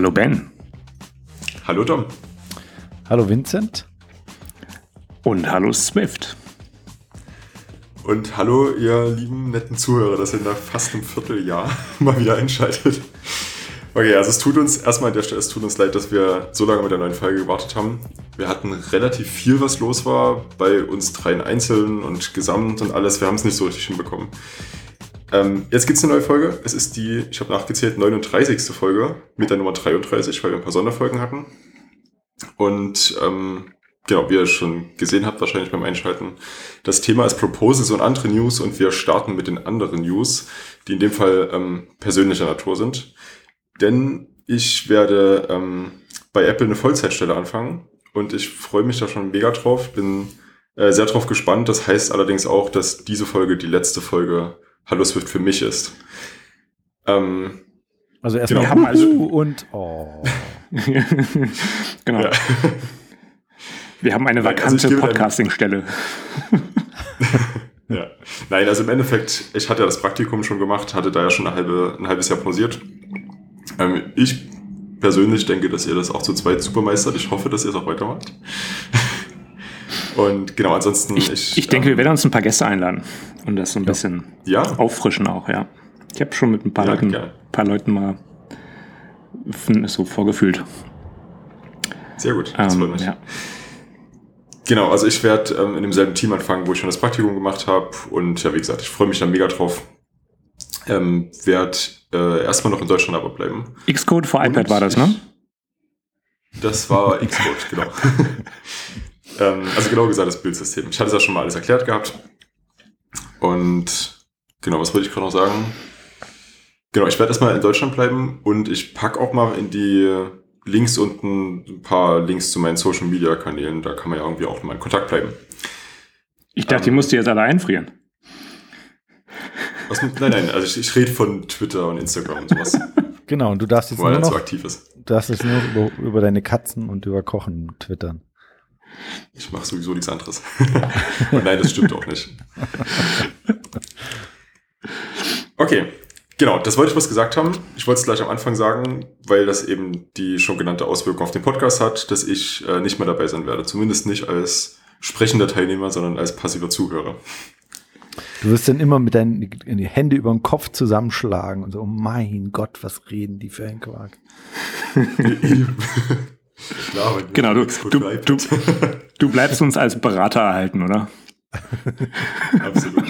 Hallo Ben. Hallo Dom. Hallo Vincent. Und hallo Swift. Und hallo ihr lieben netten Zuhörer, dass ihr nach fast einem Vierteljahr mal wieder einschaltet. Okay, also es tut uns erstmal an der Stelle, es tut uns leid, dass wir so lange mit der neuen Folge gewartet haben. Wir hatten relativ viel, was los war, bei uns dreien einzeln und gesamt und alles. Wir haben es nicht so richtig hinbekommen. Ähm, jetzt gibt es eine neue Folge. Es ist die, ich habe nachgezählt, 39. Folge mit der Nummer 33, weil wir ein paar Sonderfolgen hatten. Und ähm, genau, wie ihr schon gesehen habt, wahrscheinlich beim Einschalten, das Thema ist Proposals und andere News und wir starten mit den anderen News, die in dem Fall ähm, persönlicher Natur sind. Denn ich werde ähm, bei Apple eine Vollzeitstelle anfangen und ich freue mich da schon mega drauf, bin äh, sehr drauf gespannt. Das heißt allerdings auch, dass diese Folge die letzte Folge Hallo Swift für mich ist. Ähm, also erstmal genau. haben also und oh. genau. Ja. Wir haben eine vakante also Podcasting-Stelle. ja. Nein, also im Endeffekt, ich hatte ja das Praktikum schon gemacht, hatte da ja schon eine halbe, ein halbes Jahr pausiert. Ähm, ich persönlich denke, dass ihr das auch zu zweit supermeistert. Ich hoffe, dass ihr es auch weitermacht. Und genau, ansonsten. Ich, ich, ich denke, ähm, wir werden uns ein paar Gäste einladen und das so ein ja. bisschen ja? auffrischen auch, ja. Ich habe schon mit ein paar, ja, Leuten, paar Leuten mal so vorgefühlt. Sehr gut, das ähm, freut mich. Ja. Genau, also ich werde ähm, in demselben Team anfangen, wo ich schon das Praktikum gemacht habe. Und ja, wie gesagt, ich freue mich da mega drauf. Ähm, werde äh, erstmal noch in Deutschland aber bleiben. Xcode für iPad war das, ne? Das war Xcode, genau. ähm, also genau gesagt, das Bildsystem. Ich hatte es ja schon mal alles erklärt gehabt. Und genau, was wollte ich gerade noch sagen? Genau, ich werde erstmal in Deutschland bleiben und ich packe auch mal in die Links unten ein paar Links zu meinen Social Media Kanälen. Da kann man ja irgendwie auch mal in Kontakt bleiben. Ich dachte, ähm, die musst du jetzt alle einfrieren. Was, nein, nein, also ich, ich rede von Twitter und Instagram und sowas. Genau, und du darfst jetzt nur noch, so aktiv ist. Du darfst jetzt nur über, über deine Katzen und über Kochen twittern. Ich mache sowieso nichts anderes. und nein, das stimmt auch nicht. Okay, genau, das wollte ich was gesagt haben. Ich wollte es gleich am Anfang sagen, weil das eben die schon genannte Auswirkung auf den Podcast hat, dass ich äh, nicht mehr dabei sein werde. Zumindest nicht als sprechender Teilnehmer, sondern als passiver Zuhörer. Du wirst dann immer mit deinen die Hände über den Kopf zusammenschlagen und so, oh mein Gott, was reden die für ein Quark. Klar, genau, du, du, du, du bleibst uns als Berater erhalten, oder? Absolut.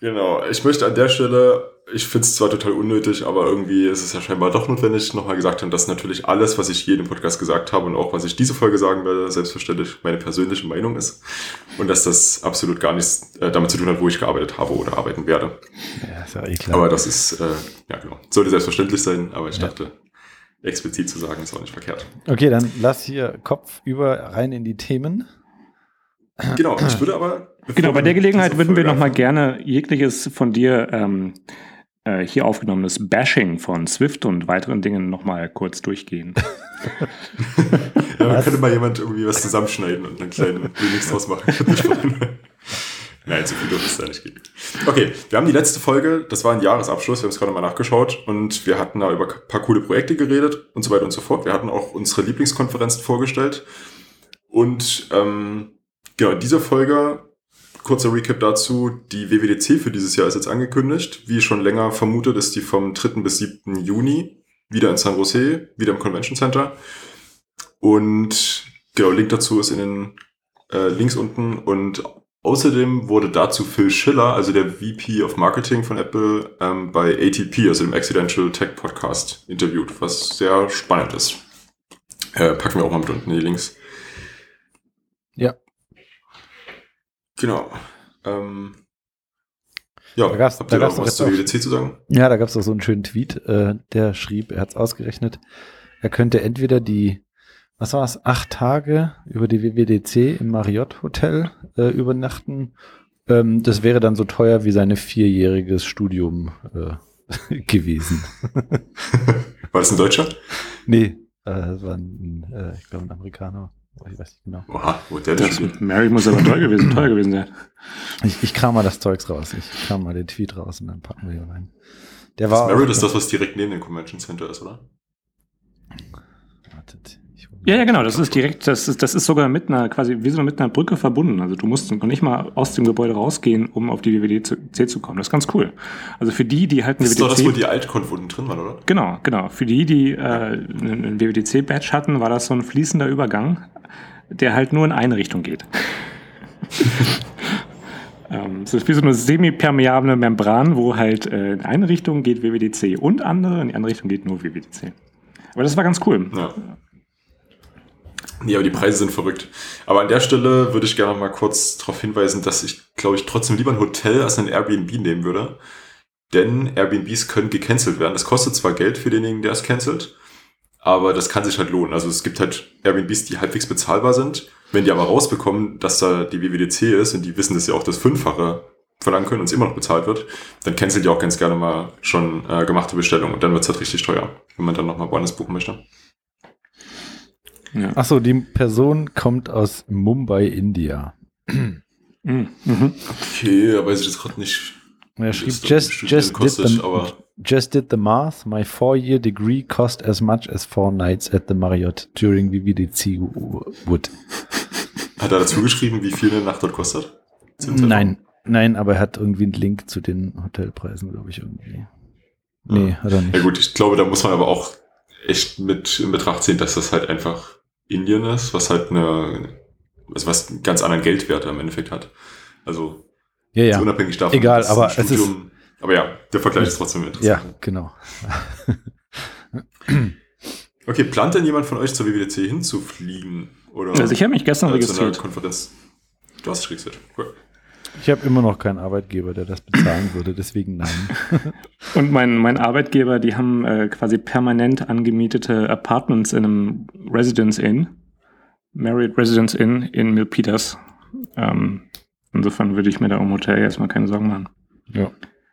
Genau, ich möchte an der Stelle, ich finde es zwar total unnötig, aber irgendwie ist es ja scheinbar doch notwendig, nochmal gesagt haben, dass natürlich alles, was ich hier im Podcast gesagt habe und auch was ich diese Folge sagen werde, selbstverständlich meine persönliche Meinung ist. Und dass das absolut gar nichts äh, damit zu tun hat, wo ich gearbeitet habe oder arbeiten werde. Ja, ist ja eh klar. Aber das ist, äh, ja genau, sollte selbstverständlich sein, aber ich ja. dachte, explizit zu sagen, ist auch nicht verkehrt. Okay, dann lass hier Kopf über rein in die Themen. Genau, ich würde aber Genau, bei der Gelegenheit würden wir nochmal gerne jegliches von dir ähm, äh, hier aufgenommenes Bashing von Swift und weiteren Dingen nochmal kurz durchgehen. ja, man könnte mal jemand irgendwie was zusammenschneiden und einen kleinen Remix draus machen. Nein, zu viel dürfte es da nicht geben. Okay, wir haben die letzte Folge, das war ein Jahresabschluss, wir haben es gerade mal nachgeschaut und wir hatten da über ein paar coole Projekte geredet und so weiter und so fort. Wir hatten auch unsere Lieblingskonferenzen vorgestellt und ähm, genau, in dieser Folge kurzer Recap dazu. Die WWDC für dieses Jahr ist jetzt angekündigt. Wie schon länger vermutet, ist die vom 3. bis 7. Juni wieder in San Jose, wieder im Convention Center. Und genau, Link dazu ist in den äh, Links unten. Und außerdem wurde dazu Phil Schiller, also der VP of Marketing von Apple, ähm, bei ATP, also dem Accidental Tech Podcast, interviewt, was sehr spannend ist. Äh, packen wir auch mal mit unten die Links. Ja, Genau. Ähm, ja, da gab's, habt ihr da noch was zur WWDC zu sagen? Ja, da gab es auch so einen schönen Tweet, äh, der schrieb, er hat es ausgerechnet, er könnte entweder die, was war es, acht Tage über die WWDC im Marriott Hotel äh, übernachten. Ähm, das wäre dann so teuer wie sein vierjähriges Studium äh, gewesen. war das ein Deutscher? Nee, äh, das war ein, äh, ich glaube, ein Amerikaner. Ich weiß nicht genau. Oha, Hotel das, Mary muss aber teuer gewesen, teuer gewesen sein. Ich, ich kram mal das Zeugs raus. Ich kram mal den Tweet raus und dann packen wir hier rein. Der war das Marriott ist das, was direkt neben dem Convention Center ist, oder? Wartet. Ja, ja, genau. Das ist direkt, das ist, das ist sogar mit einer, quasi wie so mit einer Brücke verbunden. Also du musst noch nicht mal aus dem Gebäude rausgehen, um auf die WWDC zu kommen. Das ist ganz cool. Also für die, die halt ein das WWDC. Das ist doch das, wo die Altkonf unten drin waren, oder? Genau, genau. Für die, die äh, einen WWDC-Badge hatten, war das so ein fließender Übergang, der halt nur in eine Richtung geht. ähm, es ist wie so eine semipermeable Membran, wo halt äh, in eine Richtung geht WWDC und andere, in die andere Richtung geht nur WWDC. Aber das war ganz cool. Ja. Nee, aber die Preise sind verrückt. Aber an der Stelle würde ich gerne mal kurz darauf hinweisen, dass ich, glaube ich, trotzdem lieber ein Hotel als ein Airbnb nehmen würde. Denn Airbnbs können gecancelt werden. Das kostet zwar Geld für denjenigen, der es cancelt, aber das kann sich halt lohnen. Also es gibt halt Airbnbs, die halbwegs bezahlbar sind. Wenn die aber rausbekommen, dass da die WWDC ist und die wissen, dass sie auch das Fünffache verlangen können und es immer noch bezahlt wird, dann cancelt die auch ganz gerne mal schon äh, gemachte Bestellungen und dann wird es halt richtig teuer, wenn man dann nochmal woanders buchen möchte. Ja. Achso, die Person kommt aus Mumbai, India. Mhm. Okay, da weiß ich jetzt gerade nicht. Er schrieb, just, just, kostet, did the, just did the math. My four-year degree cost as much as four nights at the Marriott during WWDC would. Hat er dazu geschrieben, wie viel eine Nacht dort kostet? Nein, nein, aber er hat irgendwie einen Link zu den Hotelpreisen, glaube ich, irgendwie. Nee, ja. hat er nicht. Ja gut, ich glaube, da muss man aber auch echt mit in Betracht ziehen, dass das halt einfach Indien ist, was halt eine, also was einen ganz anderen Geldwert im Endeffekt hat. Also, ja, ja. unabhängig davon. Egal, aber Studium, es ist, aber ja, der Vergleich ist trotzdem interessant. Ja, genau. okay, plant denn jemand von euch zur WWDC hinzufliegen? Oder also ich habe mich gestern registriert. Konferenz. Du hast dich registriert. Cool. Ich habe immer noch keinen Arbeitgeber, der das bezahlen würde, deswegen nein. Und mein, mein Arbeitgeber, die haben äh, quasi permanent angemietete Apartments in einem Residence Inn, Married Residence Inn in Milpitas. Ähm, insofern würde ich mir da um Hotel erstmal keine Sorgen machen. Ja.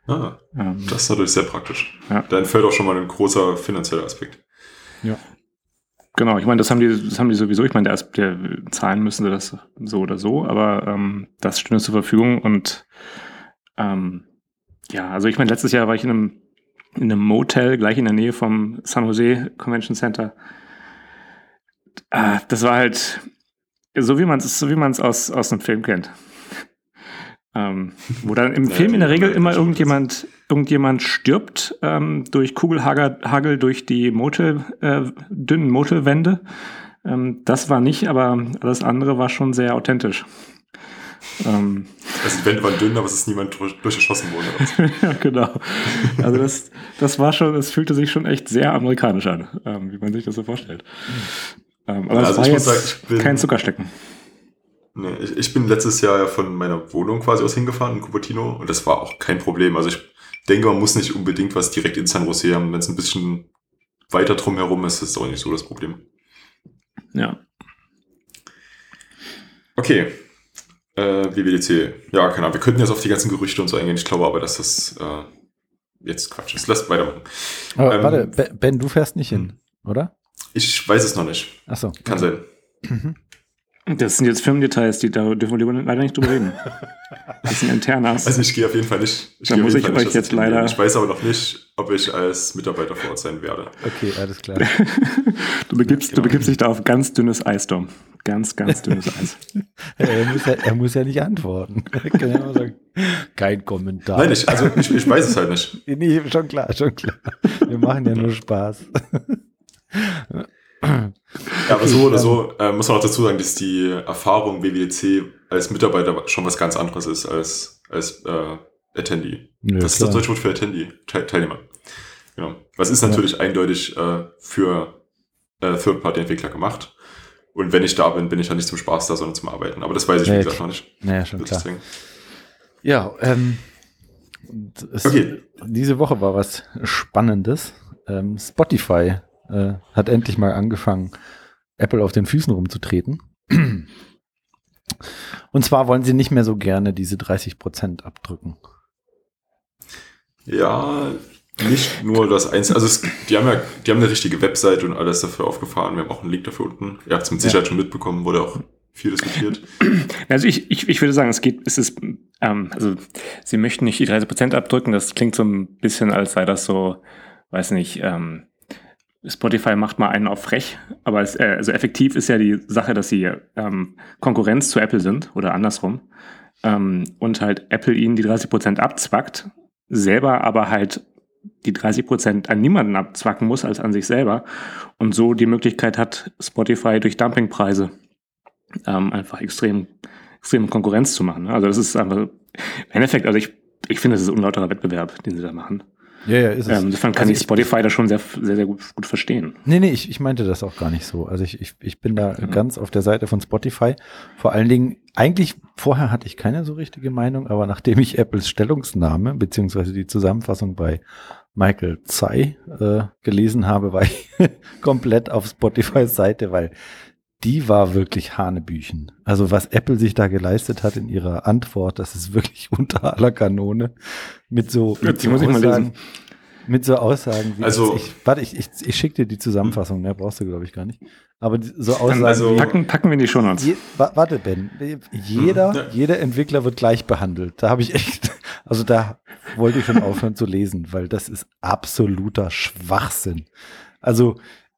Ah, ähm, das ist natürlich sehr praktisch. Ja. Da entfällt auch schon mal ein großer finanzieller Aspekt. Ja. Genau, ich meine, das haben die, das haben die sowieso. Ich meine, der, der zahlen müssen sie das so oder so, aber ähm, das stünde zur Verfügung und ähm, ja, also ich meine, letztes Jahr war ich in einem, in einem Motel gleich in der Nähe vom San Jose Convention Center. Äh, das war halt so, wie man es so wie man aus aus einem Film kennt. Ähm, wo dann im Film in der Regel immer irgendjemand, irgendjemand stirbt ähm, durch Kugelhagel durch die Motel, äh, dünnen Motelwände. Ähm, das war nicht, aber alles andere war schon sehr authentisch. Ähm, also die Wände waren dünn, aber es ist niemand durch, durchgeschossen worden. ja, genau. Also das, das war schon, es fühlte sich schon echt sehr amerikanisch an, ähm, wie man sich das so vorstellt. Ähm, aber also es war jetzt sagen, kein Zuckerstecken. Nee, ich, ich bin letztes Jahr ja von meiner Wohnung quasi aus hingefahren in Cupertino und das war auch kein Problem. Also ich denke, man muss nicht unbedingt was direkt in San Jose haben. Wenn es ein bisschen weiter drum herum ist, ist das auch nicht so das Problem. Ja. Okay. Äh, WWDC. Ja, keine Ahnung. Wir könnten jetzt auf die ganzen Gerüchte und so eingehen. Ich glaube aber, dass das äh, jetzt Quatsch ist. Lasst weitermachen. Aber ähm, warte, Ben, du fährst nicht hin, oder? Ich weiß es noch nicht. Ach so. Kann sein. Mhm. Das sind jetzt Firmendetails, die da dürfen wir leider nicht drüber reden. Das sind internas. Also ich gehe auf jeden Fall nicht. Ich da muss ich euch jetzt leider. Ich weiß aber noch nicht, ob ich als Mitarbeiter vor Ort sein werde. Okay, alles klar. du, begibst, ja, genau. du begibst dich da auf ganz dünnes Eis, Dom. Ganz, ganz dünnes Eis. er, muss ja, er muss ja nicht antworten. kann ja sagen, kein Kommentar. Nein, ich, also ich, ich weiß es halt nicht. Nee, schon klar, schon klar. Wir machen ja nur Spaß. Ja, aber so oder so äh, muss man auch dazu sagen, dass die Erfahrung WWDC als Mitarbeiter schon was ganz anderes ist als, als äh, Attendee. Ja, das klar. ist das deutsche Wort für Attendee, Te Teilnehmer. Genau. Was ist natürlich ja. eindeutig äh, für äh, Third-Party-Entwickler gemacht. Und wenn ich da bin, bin ich ja nicht zum Spaß da, sondern zum Arbeiten. Aber das weiß ich, wie gesagt, noch nicht. Naja, schon klar. Ja, ähm, okay. diese Woche war was Spannendes. Ähm, Spotify äh, hat endlich mal angefangen, Apple auf den Füßen rumzutreten. Und zwar wollen sie nicht mehr so gerne diese 30 Prozent abdrücken. Ja, nicht nur das Einzelne, also es, die haben ja, die haben eine richtige Webseite und alles dafür aufgefahren. Wir haben auch einen Link dafür unten. Ihr habt es mit Sicherheit ja. schon mitbekommen, wurde auch viel diskutiert. Also ich, ich, ich würde sagen, es geht, es ist, ähm, also sie möchten nicht die 30 Prozent abdrücken. Das klingt so ein bisschen, als sei das so, weiß nicht, ähm, Spotify macht mal einen auf frech, aber es, äh, also effektiv ist ja die Sache, dass sie ähm, Konkurrenz zu Apple sind oder andersrum ähm, und halt Apple ihnen die 30 Prozent abzwackt, selber aber halt die 30 Prozent an niemanden abzwacken muss als an sich selber und so die Möglichkeit hat, Spotify durch Dumpingpreise ähm, einfach extrem, extrem Konkurrenz zu machen. Also das ist einfach, im Endeffekt, also ich, ich finde, das ist unlauterer Wettbewerb, den sie da machen. Ja, ja, ist es. Ähm, insofern kann also ich Spotify da schon sehr, sehr, sehr gut, gut verstehen. Nee, nee, ich, ich meinte das auch gar nicht so. Also ich, ich, ich bin da mhm. ganz auf der Seite von Spotify. Vor allen Dingen, eigentlich vorher hatte ich keine so richtige Meinung, aber nachdem ich Apples Stellungsnahme beziehungsweise die Zusammenfassung bei Michael Tsai äh, gelesen habe, war ich komplett auf Spotifys Seite, weil die war wirklich Hanebüchen. Also was Apple sich da geleistet hat in ihrer Antwort, das ist wirklich unter aller Kanone. Mit so, mit so Aussagen, mit so Aussagen wie also, ich, warte, ich, ich, ich schicke dir die Zusammenfassung, ne, brauchst du, glaube ich, gar nicht. Aber so Aussagen also, wie, packen, packen wir die schon uns. Je, warte, Ben, jeder, ja. jeder Entwickler wird gleich behandelt. Da habe ich echt, also da wollte ich schon aufhören zu lesen, weil das ist absoluter Schwachsinn. Also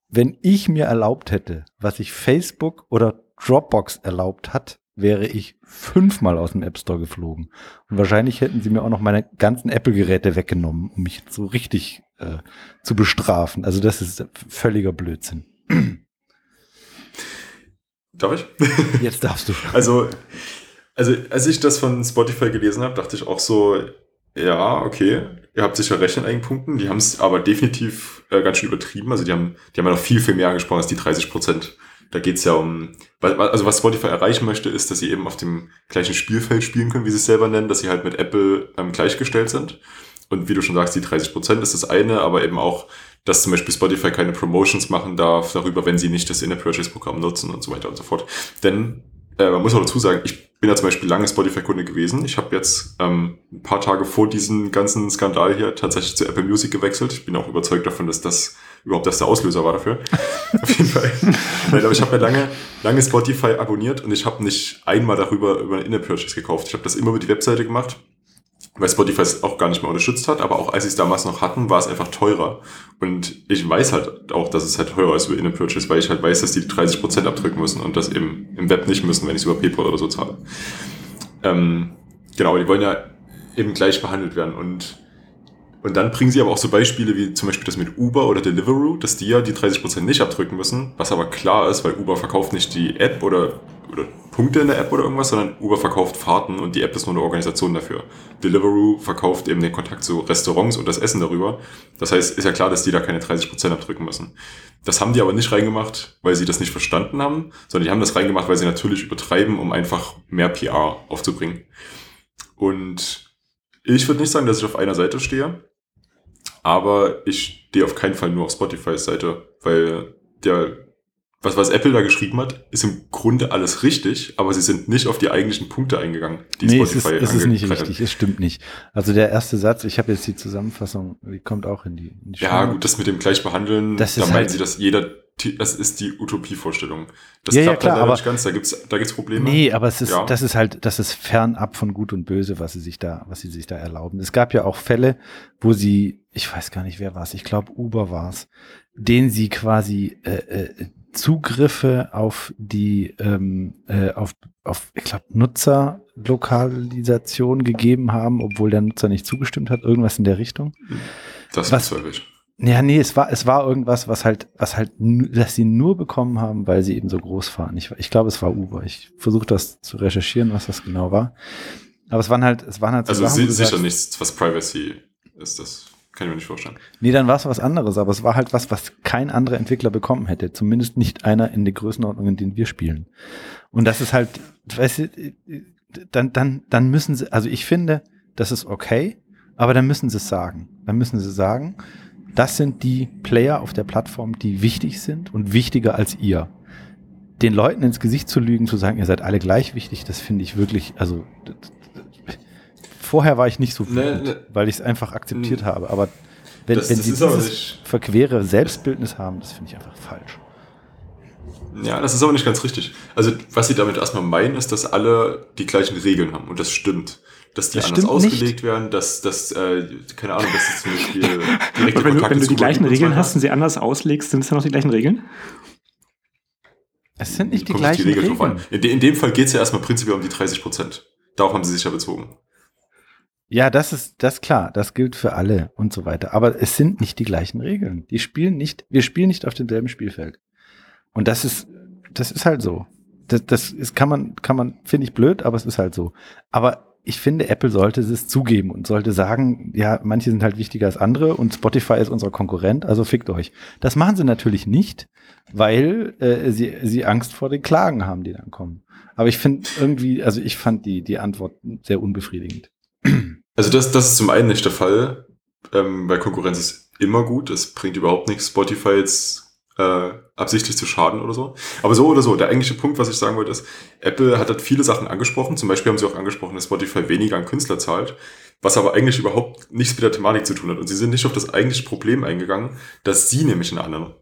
wenn ich mir erlaubt hätte, was sich Facebook oder Dropbox erlaubt hat, wäre ich fünfmal aus dem App Store geflogen. Und wahrscheinlich hätten sie mir auch noch meine ganzen Apple-Geräte weggenommen, um mich so richtig äh, zu bestrafen. Also das ist völliger Blödsinn. Darf ich? Jetzt darfst du. Also, also als ich das von Spotify gelesen habe, dachte ich auch so, ja, okay, ihr habt sicher recht in einigen Punkten. Die haben es aber definitiv äh, ganz schön übertrieben. Also die haben, die haben ja noch viel, viel mehr angesprochen als die 30 Prozent. Da geht's ja um, also was Spotify erreichen möchte, ist, dass sie eben auf dem gleichen Spielfeld spielen können, wie sie es selber nennen, dass sie halt mit Apple ähm, gleichgestellt sind. Und wie du schon sagst, die 30 Prozent ist das eine, aber eben auch, dass zum Beispiel Spotify keine Promotions machen darf darüber, wenn sie nicht das In-App-Purchase-Programm nutzen und so weiter und so fort. Denn äh, man muss auch dazu sagen, ich bin ja zum Beispiel lange Spotify-Kunde gewesen. Ich habe jetzt ähm, ein paar Tage vor diesem ganzen Skandal hier tatsächlich zu Apple Music gewechselt. Ich bin auch überzeugt davon, dass das überhaupt das der Auslöser war dafür. Auf jeden Fall. Nein, aber ich habe ja lange, lange Spotify abonniert und ich habe nicht einmal darüber über eine In-App-Purchase gekauft. Ich habe das immer über die Webseite gemacht weil Spotify es auch gar nicht mehr unterstützt hat, aber auch als sie es damals noch hatten, war es einfach teurer. Und ich weiß halt auch, dass es halt teurer ist über In-Purchase, weil ich halt weiß, dass die 30% abdrücken müssen und das eben im Web nicht müssen, wenn ich es über PayPal oder so zahle. Ähm, genau, die wollen ja eben gleich behandelt werden und und dann bringen sie aber auch so Beispiele wie zum Beispiel das mit Uber oder Deliveroo, dass die ja die 30% nicht abdrücken müssen, was aber klar ist, weil Uber verkauft nicht die App oder, oder Punkte in der App oder irgendwas, sondern Uber verkauft Fahrten und die App ist nur eine Organisation dafür. Deliveroo verkauft eben den Kontakt zu Restaurants und das Essen darüber. Das heißt, ist ja klar, dass die da keine 30% abdrücken müssen. Das haben die aber nicht reingemacht, weil sie das nicht verstanden haben, sondern die haben das reingemacht, weil sie natürlich übertreiben, um einfach mehr PR aufzubringen. Und ich würde nicht sagen, dass ich auf einer Seite stehe, aber ich stehe auf keinen Fall nur auf Spotify's Seite, weil der was, was Apple da geschrieben hat, ist im Grunde alles richtig, aber sie sind nicht auf die eigentlichen Punkte eingegangen, die nee, Spotify es ist, es ist nicht richtig, es stimmt nicht. Also der erste Satz, ich habe jetzt die Zusammenfassung, die kommt auch in die, in die Ja, gut, das mit dem Gleichbehandeln, das da meinen halt sie, dass jeder, das ist die Utopievorstellung. Das ja, klappt ja, klar, aber, nicht ganz, da gibt's, da gibt's Probleme. Nee, aber es ist, ja. das ist halt, das ist fernab von Gut und Böse, was sie sich da, was sie sich da erlauben. Es gab ja auch Fälle, wo sie, ich weiß gar nicht, wer war es, ich glaube Uber war es, den sie quasi äh, äh, Zugriffe auf die, ähm, äh, auf, auf, ich glaube, Nutzerlokalisation gegeben haben, obwohl der Nutzer nicht zugestimmt hat, irgendwas in der Richtung. Das was, ist Ja, nee, es war, es war irgendwas, was halt, was halt, dass sie nur bekommen haben, weil sie eben so groß fahren. Ich, ich glaube, es war Uber. Ich versuche das zu recherchieren, was das genau war. Aber es waren halt, es waren halt so Also Sachen, sicher nichts, was Privacy ist das. Kann ich mir nicht vorstellen. Nee, dann war es was anderes, aber es war halt was, was kein anderer Entwickler bekommen hätte. Zumindest nicht einer in der Größenordnung, in denen wir spielen. Und das ist halt, weißt du, dann, dann, dann müssen sie, also ich finde, das ist okay, aber dann müssen sie es sagen. Dann müssen sie sagen, das sind die Player auf der Plattform, die wichtig sind und wichtiger als ihr. Den Leuten ins Gesicht zu lügen, zu sagen, ihr seid alle gleich wichtig, das finde ich wirklich, also vorher war ich nicht so wütend, nee, nee. weil ich es einfach akzeptiert mhm. habe. Aber Wenn, Das- wenn das sie dieses nicht- verquere Selbstbildnis haben, das finde ich einfach falsch. Ja, das ist aber nicht ganz richtig. Also, was sie damit erstmal meinen, ist, dass alle die gleichen Regeln haben. Und das stimmt. Dass die Das anders ausgelegt nicht. werden, dass, dass äh, keine Ahnung, dass es zum Beispiel direkte wenn du, wenn du die gleichen Regeln hast und sie anders auslegst, sind es dann noch die gleichen Regeln? Es sind nicht die Kommt gleichen drauf Regeln. an. In, de, in dem Fall geht es ja erstmal prinzipiell um die 30 Prozent. Darauf haben sie sich ja bezogen. Ja, das ist das klar, das gilt für alle und so weiter. Aber es sind nicht die gleichen Regeln. Die spielen nicht, wir spielen nicht auf demselben Spielfeld. Und das ist, das ist halt so. Das, das ist, kann man, kann man, finde ich blöd, aber es ist halt so. Aber ich finde, Apple sollte es zugeben und sollte sagen, ja, manche sind halt wichtiger als andere und Spotify ist unser Konkurrent, also fickt euch. Das machen sie natürlich nicht, weil äh, sie, sie Angst vor den Klagen haben, die dann kommen. Aber ich finde irgendwie, also ich fand die, die Antwort sehr unbefriedigend. Also das, das ist zum einen nicht der Fall, ähm, weil Konkurrenz ist immer gut. Es bringt überhaupt nichts, Spotify jetzt äh, absichtlich zu schaden oder so. Aber so oder so, der eigentliche Punkt, was ich sagen wollte, ist, Apple hat halt viele Sachen angesprochen. Zum Beispiel haben sie auch angesprochen, dass Spotify weniger an Künstler zahlt, was aber eigentlich überhaupt nichts mit der Thematik zu tun hat. Und sie sind nicht auf das eigentliche Problem eingegangen, dass sie nämlich in einer anderen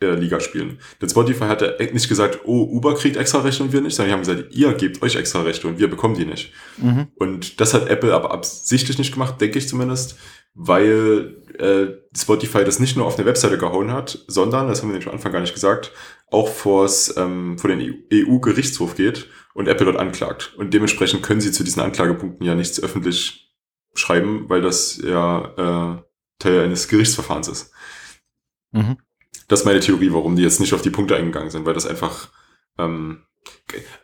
äh, Liga spielen. Denn Spotify hat ja nicht gesagt, oh, Uber kriegt extra Rechte und wir nicht, sondern die haben gesagt, ihr gebt euch extra Rechte und wir bekommen die nicht. Mhm. Und das hat Apple aber absichtlich nicht gemacht, denke ich zumindest, weil äh, Spotify das nicht nur auf eine Webseite gehauen hat, sondern, das haben wir nämlich am Anfang gar nicht gesagt, auch vors, ähm, vor den EU-Gerichtshof geht und Apple dort anklagt. Und dementsprechend können sie zu diesen Anklagepunkten ja nichts öffentlich schreiben, weil das ja äh, Teil eines Gerichtsverfahrens ist. Mhm. Das ist meine Theorie, warum die jetzt nicht auf die Punkte eingegangen sind, weil das einfach ähm,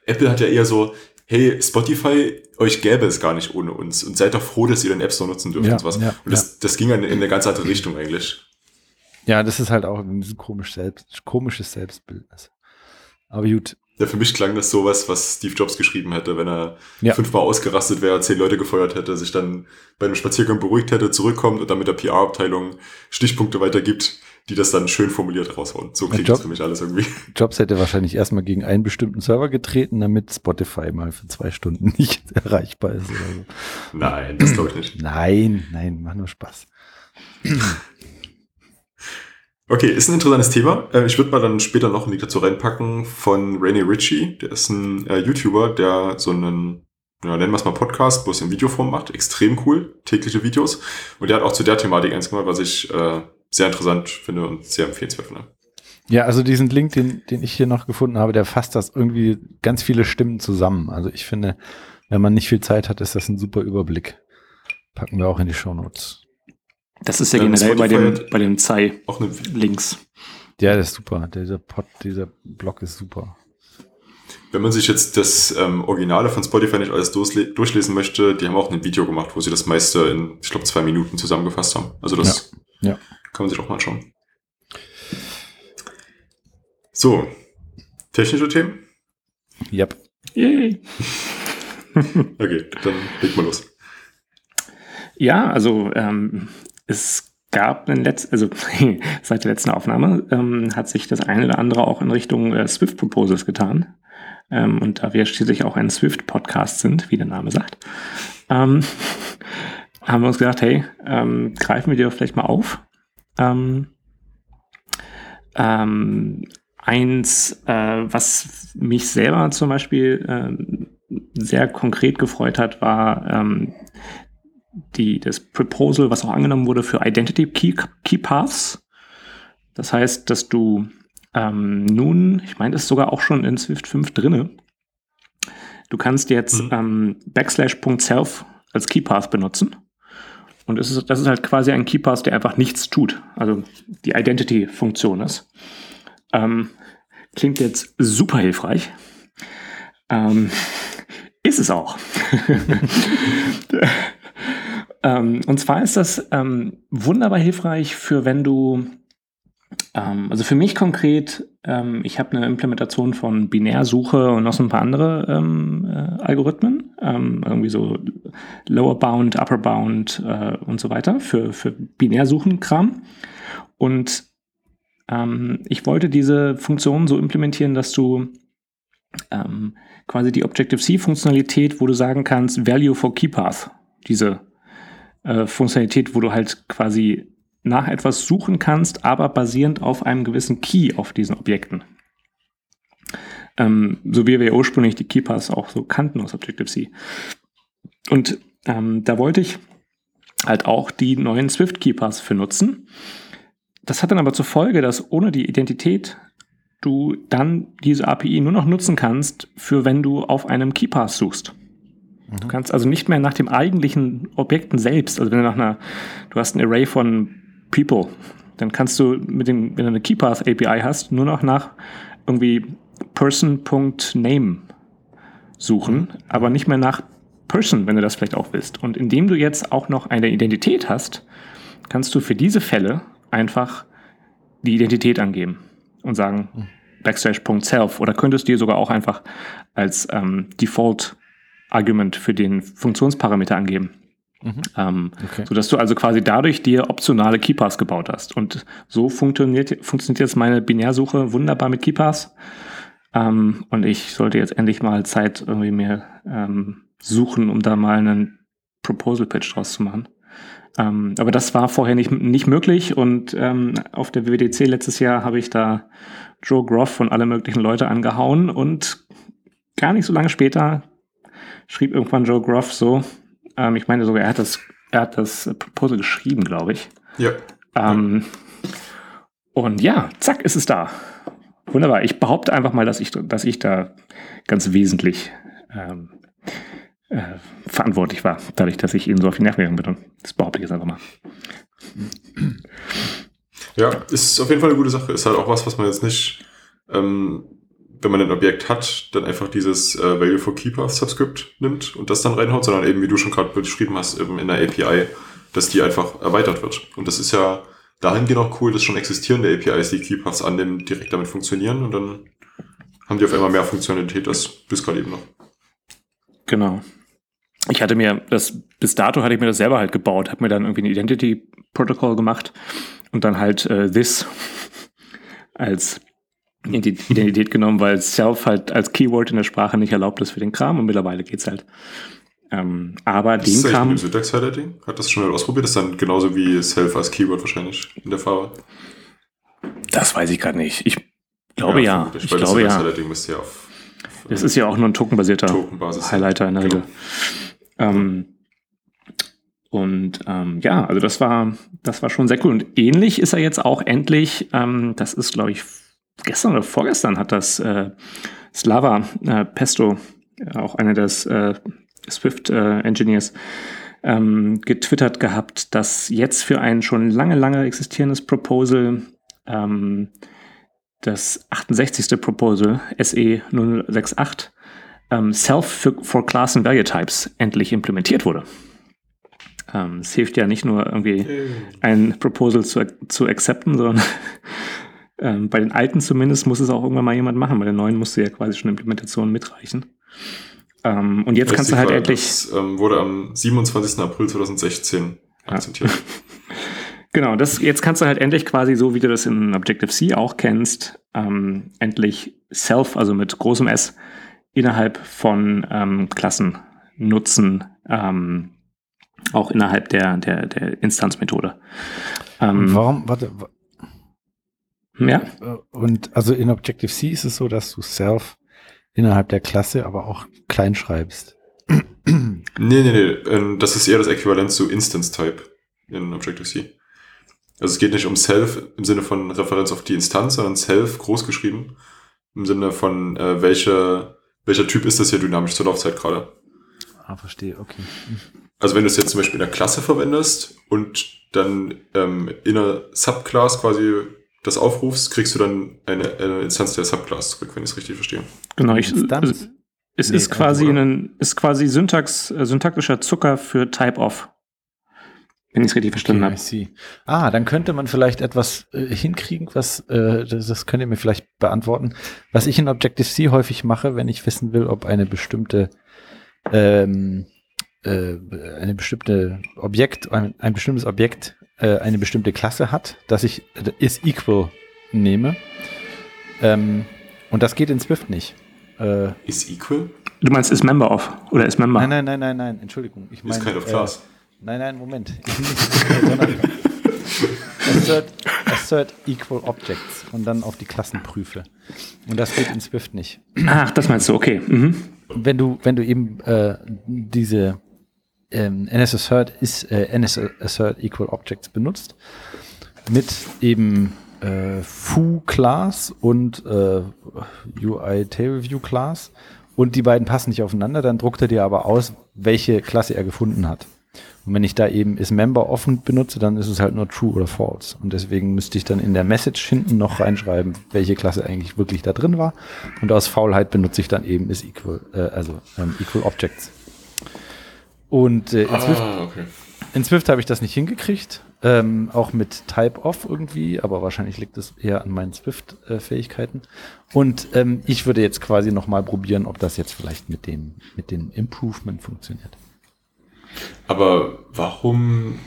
Apple hat ja eher so, hey, Spotify, euch gäbe es gar nicht ohne uns und seid doch froh, dass ihr den App Store nutzen dürft Ja, und sowas. ja, und das, das ging in, in eine ganz andere Richtung eigentlich. Ja, das ist halt auch ein komisch selbst, komisches Selbstbildnis. Aber gut. Ja, für mich klang das sowas, was Steve Jobs geschrieben hätte, wenn er Ja. fünfmal ausgerastet wäre, zehn Leute gefeuert hätte, sich dann bei einem Spaziergang beruhigt hätte, zurückkommt und dann mit der PR-Abteilung Stichpunkte weitergibt, die das dann schön formuliert raushauen. So klingt Job- das für mich alles irgendwie. Jobs hätte wahrscheinlich erstmal gegen einen bestimmten Server getreten, damit Spotify mal für zwei Stunden nicht erreichbar ist oder so. Nein, das glaube ich nicht. Nein, nein, mach nur Spaß. Okay, ist ein interessantes Thema. Äh, Ich würde mal dann später noch einen Link dazu reinpacken von Rainy Ritchie. Der ist ein äh, YouTuber, der so einen, ja, nennen wir es mal Podcast, wo es in Videoform macht. Extrem cool, tägliche Videos. Und der hat auch zu der Thematik eins gemacht, was ich äh, sehr interessant finde und sehr empfehlenswert finde. Ja, also diesen Link, den, den ich hier noch gefunden habe, der fasst das irgendwie ganz viele Stimmen zusammen. Also ich finde, wenn man nicht viel Zeit hat, ist das ein super Überblick. Packen wir auch in die Shownotes. Das ist ja Ähm, generell bei dem, bei dem Zei Auch eine, links. Ja, das ist super. Dieser Pod, dieser Blog ist super. wenn man sich jetzt das ähm, Originale von Spotify nicht alles durchle durchlesen möchte, die haben auch ein Video gemacht, wo sie das meiste in, ich glaube, zwei Minuten zusammengefasst haben. Also das Ja, ja. Kann man sich auch mal anschauen. So, technische Themen? Yep. Yay. Okay, dann leg mal los. Ja, also ähm, es gab einen letzten, also seit der letzten Aufnahme ähm, hat sich das eine oder andere auch in Richtung äh, Swift Proposals getan. Ähm, und da wir schließlich auch ein Swift-Podcast sind, wie der Name sagt, ähm, haben wir uns gedacht, hey, ähm, greifen wir die doch vielleicht mal auf. Ähm, ähm, eins, äh, was mich selber zum Beispiel ähm, sehr konkret gefreut hat, war ähm, die, das Proposal, was auch angenommen wurde für Identity Key, Key Paths. Das heißt, dass du ähm, nun, ich meine, das ist sogar auch schon in Swift 5 drinne. Du kannst jetzt Mhm. ähm, backslash.self als Key Path benutzen. Und es ist, das ist halt quasi ein Key Path, der einfach nichts tut. Also die Identity-Funktion ist. Ähm, klingt jetzt super hilfreich. Ähm, ist es auch. ähm, und zwar ist das ähm, wunderbar hilfreich für wenn du, ähm, also für mich konkret, ähm, ich habe eine Implementation von Binärsuche und noch so ein paar andere ähm, äh, Algorithmen, ähm, irgendwie so Lower Bound, Upper Bound äh, und so weiter für, für Binärsuchen-Kram. Und ähm, ich wollte diese Funktion so implementieren, dass du ähm, quasi die Objective-C-Funktionalität, wo du sagen kannst, Value for Key Path, diese äh, Funktionalität, wo du halt quasi nach etwas suchen kannst, aber basierend auf einem gewissen Key auf diesen Objekten. Ähm, so wie wir ursprünglich die Keypass auch so kannten aus Objective-C. Und ähm, da wollte ich halt auch die neuen Swift Keypass für nutzen. Das hat dann aber zur Folge, dass ohne die Identität du dann diese API nur noch nutzen kannst, für wenn du auf einem Keypass suchst. Mhm. Du kannst also nicht mehr nach dem eigentlichen Objekten selbst, also wenn du nach einer, du hast ein Array von People, dann kannst du mit dem, wenn du eine Keypath API hast, nur noch nach irgendwie person.name suchen, aber nicht mehr nach Person, wenn du das vielleicht auch willst. Und indem du jetzt auch noch eine Identität hast, kannst du für diese Fälle einfach die Identität angeben und sagen mhm. backslash.self oder könntest dir sogar auch einfach als ähm, Default Argument für den Funktionsparameter angeben. Mhm. Ähm, okay. Sodass du also quasi dadurch dir optionale Keypass gebaut hast. Und so funktioniert, funktioniert jetzt meine Binärsuche wunderbar mit Keypass. Ähm, und ich sollte jetzt endlich mal Zeit irgendwie mehr ähm, suchen, um da mal einen Proposal Pitch draus zu machen. Ähm, aber das war vorher nicht, nicht möglich und ähm, auf der WWDC letztes Jahr habe ich da Joe Groff und alle möglichen Leute angehauen und gar nicht so lange später schrieb irgendwann Joe Groff so, ähm, ich meine sogar, er hat das, er hat das Proposal geschrieben, glaube ich. Ja. Ähm, und ja, zack, ist es da. Wunderbar. Ich behaupte einfach mal, dass ich, dass ich da ganz wesentlich ähm, äh, verantwortlich war, dadurch, dass ich ihnen so auf die Nerven gegangen bin. Das behaupte ich jetzt einfach mal. Ja, ist auf jeden Fall eine gute Sache. Ist halt auch was, was man jetzt nicht, ähm, wenn man ein Objekt hat, dann einfach dieses äh, Value for Keeper Subscript nimmt und das dann reinhaut, sondern eben, wie du schon gerade beschrieben hast, eben in der API, dass die einfach erweitert wird. Und das ist ja dahingehend auch cool, dass schon existierende APIs, die Keepaths annehmen, direkt damit funktionieren und dann haben die auf einmal mehr Funktionalität als bis gerade eben noch. Genau. Ich hatte mir das, bis dato hatte ich mir das selber halt gebaut, habe mir dann irgendwie ein Identity Protocol gemacht und dann halt äh, this als Identität genommen, weil self halt als Keyword in der Sprache nicht erlaubt ist für den Kram und mittlerweile geht's halt. Ähm, aber den ist Kram. Mit dem Syntax Highlighting? Hat das schon mal ausprobiert? Das ist dann genauso wie self als Keyword wahrscheinlich in der Farbe. Das weiß ich gerade nicht. Ich glaube ja. ja. Ich, ich glaube ja. Highlighting müsste ja auf das ist ja auch nur ein tokenbasierter Highlighter in der Regel. Genau. Ähm, und ähm, ja, also das war, das war schon sehr cool. Und ähnlich ist er jetzt auch endlich, ähm, das ist, glaube ich, gestern oder vorgestern hat das äh, Slava äh, Pesto, äh, auch einer des äh, Swift-Engineers, äh, ähm, getwittert gehabt, dass jetzt für ein schon lange, lange existierendes Proposal ähm, das 68. Proposal SE 068 ähm, Self for, for Class and Value Types endlich implementiert wurde. Ähm, es hilft ja nicht nur irgendwie ein Proposal zu, zu accepten, sondern ähm, bei den alten zumindest muss es auch irgendwann mal jemand machen. Bei den neuen musste ja quasi schon Implementation mitreichen. Ähm, und jetzt kannst du halt endlich. Das ähm, wurde am 27. April 2016 akzeptiert. Ja. Genau, das, jetzt kannst du halt endlich quasi, so wie du das in Objective-C auch kennst, ähm, endlich Self, also mit großem S, innerhalb von ähm, Klassen nutzen, ähm, auch innerhalb der, der, der Instanzmethode. Ähm, Warum, warte, ja. Äh, und also in Objective-C ist es so, dass du Self innerhalb der Klasse aber auch klein schreibst. nee, nee, nee. Ähm, das ist eher das Äquivalent zu Instance-Type in Objective-C. Also es geht nicht um Self im Sinne von Referenz auf die Instanz, sondern Self groß geschrieben im Sinne von äh, welcher, welcher Typ ist das hier dynamisch zur Laufzeit gerade. Ah, verstehe, okay. Also wenn du es jetzt zum Beispiel in der Klasse verwendest und dann ähm, in einer Subclass quasi das aufrufst, kriegst du dann eine, eine Instanz der Subclass zurück, wenn ich es richtig verstehe. Genau, ich, es, es nee, ist quasi ein, ist quasi Syntax, äh, syntaktischer Zucker für Type-Off wenn ich es richtig verstanden okay, habe. Ah, dann könnte man vielleicht etwas äh, hinkriegen, was, äh, das, das könnt ihr mir vielleicht beantworten, was ich in Objective-C häufig mache, wenn ich wissen will, ob eine bestimmte ähm, äh, eine bestimmte Objekt, ein, ein bestimmtes Objekt äh, eine bestimmte Klasse hat, dass ich äh, is equal nehme. Ähm, und das geht in Swift nicht. Äh, is equal? Du meinst is member of oder is member? Nein, nein, nein, nein, nein, Entschuldigung. Ich meine, is kind of class. Nein, nein, Moment. assert, assert equal objects und dann auf die Klassen prüfe. Und das geht in Swift nicht. Ach, das meinst du, okay. Mhm. Wenn du, wenn du eben äh, diese ähm, NSAssert ist äh, NSAssert equal objects benutzt, mit eben äh, foo Class und äh, UI Table View Class und die beiden passen nicht aufeinander, dann druckt er dir aber aus, welche Klasse er gefunden hat. Und wenn ich da eben is Member offen benutze, dann ist es halt nur true oder false. Und deswegen müsste ich dann in der Message hinten noch reinschreiben, welche Klasse eigentlich wirklich da drin war. Und aus Faulheit benutze ich dann eben is equal, äh, also ähm, equal objects. Und äh, in, Ah, Swift, okay. in Swift habe ich das nicht hingekriegt. Ähm, auch mit Type-Off irgendwie, aber wahrscheinlich liegt es eher an meinen Swift-Fähigkeiten. Und ähm, ich würde jetzt quasi nochmal probieren, ob das jetzt vielleicht mit dem, mit dem Improvement funktioniert. Aber warum,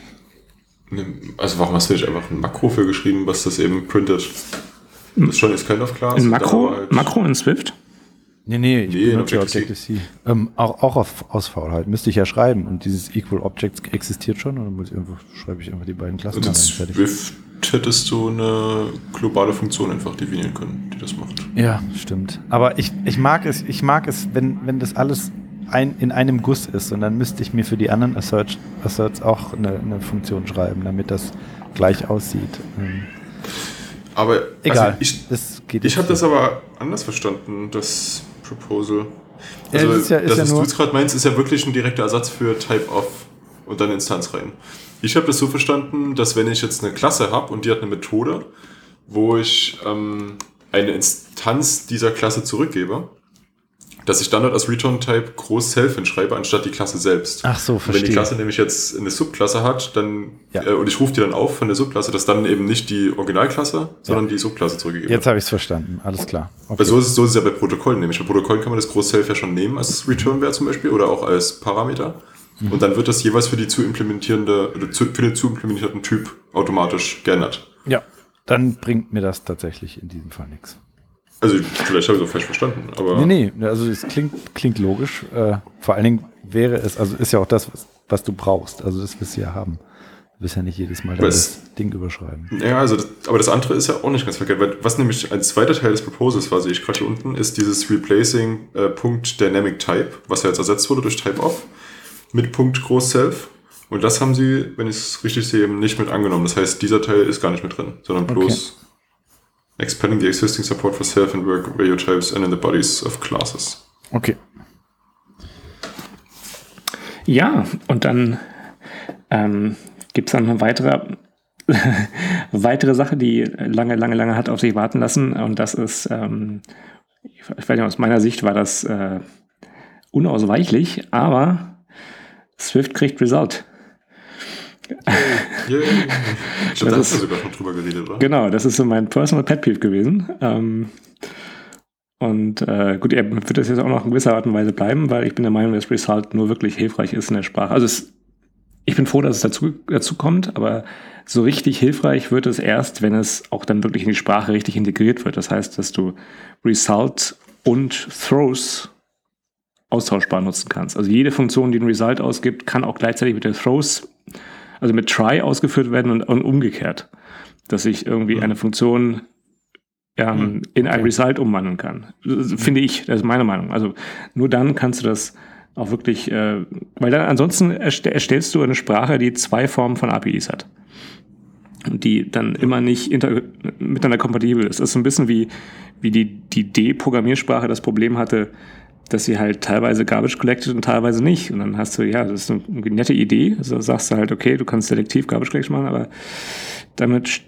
also warum hast du nicht einfach ein Makro für geschrieben, was das eben printet? Das ist schon ist kind of class. In und Makro, halt- Makro in Swift? Nee, nee, ich Nee, benutze Objective-C. Objective-C. Ähm, auch auch auf, aus Faulheit. Müsste ich ja schreiben. Und dieses Equal Objects existiert schon. Und dann muss ich einfach, schreibe ich einfach die beiden Klassen rein. Fertig. Swift hättest du eine globale Funktion einfach definieren können, die das macht. Ja, stimmt. Aber ich, ich mag es, ich mag es, wenn, wenn das alles ein, in einem Guss ist. Und dann müsste ich mir für die anderen Asserts, Asserts auch eine, eine Funktion schreiben, damit das gleich aussieht. Ähm, Aber egal. Also ich ich habe das aber anders verstanden, das Proposal. Ja, Also, das ist ja- ist das, ja was nur- du jetzt gerade meinst, ist ja wirklich ein direkter Ersatz für Type-Off und dann Instanz rein. Ich habe das so verstanden, dass wenn ich jetzt eine Klasse habe und die hat eine Methode, wo ich ähm, eine Instanz dieser Klasse zurückgebe, dass ich dann dort als Return-Type groß Self hinschreibe, anstatt die Klasse selbst. Ach so, Und Wenn die verstehe. Klasse nämlich jetzt eine Subklasse hat, dann Ja. äh, und ich rufe die dann auf von der Subklasse, dass dann eben nicht die Originalklasse, sondern die Subklasse zurückgegeben Jetzt wird. habe ich es verstanden. Alles klar. Okay. Weil so ist, es, so ist es ja bei Protokollen nämlich. Bei Protokollen kann man das Groß-Self ja schon nehmen als Return-Wert zum Beispiel oder auch als Parameter. Mhm. Und dann wird das jeweils für die zu implementierende, für den zu implementierten Typ automatisch geändert. ja, dann bringt mir das tatsächlich in diesem Fall nichts. Also vielleicht habe ich es auch falsch verstanden, aber Nee, nee, also es klingt, klingt logisch. Äh, vor allen Dingen wäre es, also ist ja auch das, was, was du brauchst. Also das wirst du ja haben. Du wirst ja nicht jedes Mal das Ding überschreiben. Ja, also das, aber das andere ist ja auch nicht ganz verkehrt, weil was nämlich ein zweiter Teil des Proposals war, sehe ich gerade hier unten, ist dieses Replacing äh, Punkt Dynamic Type, was ja jetzt ersetzt wurde durch Type Off mit Punkt Groß Self. Und das haben sie, wenn ich es richtig sehe, eben nicht mit angenommen. Das heißt, dieser Teil ist gar nicht mit drin, sondern bloß expanding the existing support for self and work value types and in the bodies of classes. Okay. Ja, und dann ähm, gibt es dann eine weitere, weitere Sache, die lange, lange, lange hat auf sich warten lassen. Und das ist, ähm, ich weiß nicht, aus meiner Sicht war das äh, unausweichlich, aber Swift kriegt Result. Yay. Ich glaube, da hast du sogar schon drüber geredet, oder? Genau, das ist so mein Personal Pet Peeve gewesen. Ähm, und äh, gut, er wird das jetzt auch noch in gewisser Art und Weise bleiben, weil ich bin der Meinung, dass Result nur wirklich hilfreich ist in der Sprache. Also es, ich bin froh, dass es dazu, dazu kommt, aber so richtig hilfreich wird es erst, wenn es auch dann wirklich in die Sprache richtig integriert wird. Das heißt, dass du Result und Throws austauschbar nutzen kannst. Also jede Funktion, die ein Result ausgibt, kann auch gleichzeitig mit der Throws, also mit Try ausgeführt werden und, und umgekehrt. Dass ich irgendwie eine Funktion ähm, in ein Result umwandeln kann. Das Finde ich, das ist meine Meinung. Also nur dann kannst du das auch wirklich, äh, weil dann ansonsten erst- erstellst du eine Sprache, die zwei Formen von APIs hat. Und die dann immer nicht miteinander kompatibel ist. Das ist so ein bisschen wie, wie die, die D-Programmiersprache das Problem hatte, dass sie halt teilweise Garbage collected und teilweise nicht. Und dann hast du, ja, das ist eine, nette Idee. Also sagst du halt, okay, du kannst selektiv Garbage Collection machen, aber damit,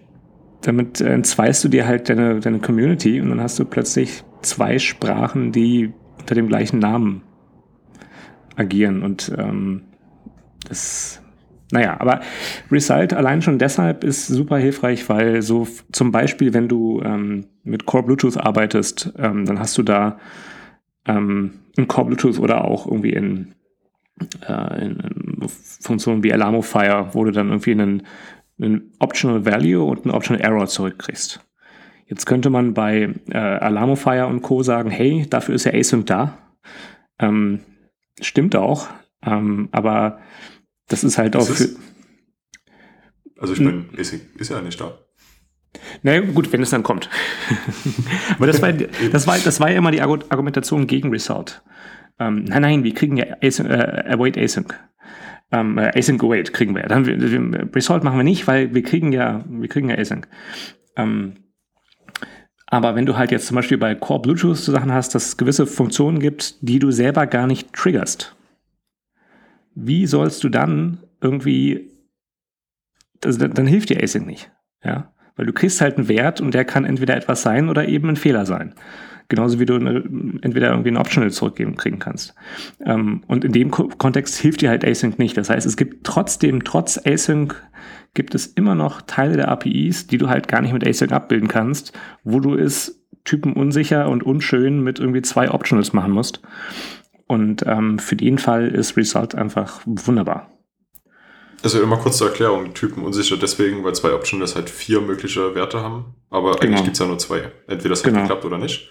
damit entzweist du dir halt deine, deine Community und dann hast du plötzlich zwei Sprachen, die unter dem gleichen Namen agieren. Und ähm, das, naja, aber Result allein schon deshalb ist super hilfreich, weil so zum Beispiel, wenn du ähm, mit Core Bluetooth arbeitest, ähm, dann hast du da ähm, in Core Bluetooth oder auch irgendwie in, äh, in, in Funktionen wie Alamo Fire, wo du dann irgendwie einen, einen Optional Value und einen Optional Error zurückkriegst. Jetzt könnte man bei äh, Alamo Fire und Co. sagen, hey, dafür ist ja Async da. Ähm, stimmt auch, ähm, aber das ist halt Was auch ist? für. Also ich meine, ist, ist ja nicht da. Na naja, gut, wenn es dann kommt. Aber das war, das, war, das war ja immer die Argumentation gegen Result. Ähm, nein, nein, wir kriegen ja Async, äh, Await Async. Ähm, äh, Async Await kriegen wir. Dann, wir, Result machen wir nicht, weil wir kriegen ja, wir kriegen ja Async. Ähm, aber wenn du halt jetzt zum Beispiel bei Core Bluetooth Sachen hast, dass es gewisse Funktionen gibt, die du selber gar nicht triggerst, wie sollst du dann irgendwie, das, dann hilft dir Async nicht. Ja? Weil du kriegst halt einen Wert und der kann entweder etwas sein oder eben ein Fehler sein. Genauso wie du eine, entweder irgendwie ein Optional zurückgeben kriegen kannst. Ähm, und in dem Ko Kontext hilft dir halt Async nicht. Das heißt, es gibt trotzdem, trotz Async, gibt es immer noch Teile der APIs, die du halt gar nicht mit Async abbilden kannst, wo du es typenunsicher und unschön mit irgendwie zwei Optionals machen musst. Und ähm, für den Fall ist Result einfach wunderbar. Also immer kurz zur Erklärung, Typen unsicher deswegen, weil zwei Optionals halt vier mögliche Werte haben, aber genau. eigentlich gibt es ja nur zwei. Entweder es hat genau. geklappt oder nicht.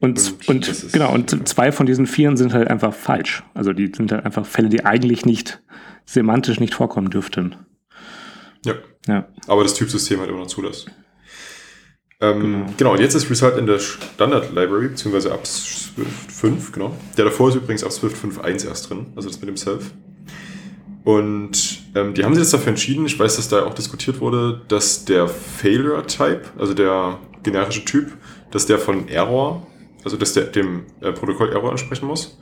Und, und, und genau, und zwei von diesen vieren sind halt einfach falsch. Also die sind halt einfach Fälle, die eigentlich nicht semantisch nicht vorkommen dürften. Ja. ja. Aber das Typsystem halt immer noch zulässt. Ähm, genau. genau, und jetzt ist Result in der Standard Library, beziehungsweise ab Swift 5, genau. Der davor ist übrigens ab Swift 5.1 erst drin, also das mit dem Self. Und ähm, die haben sich jetzt dafür entschieden, ich weiß, dass da auch diskutiert wurde, dass der Failure-Type, also der generische Typ, dass der von Error, also dass der dem äh, Protokoll Error ansprechen muss.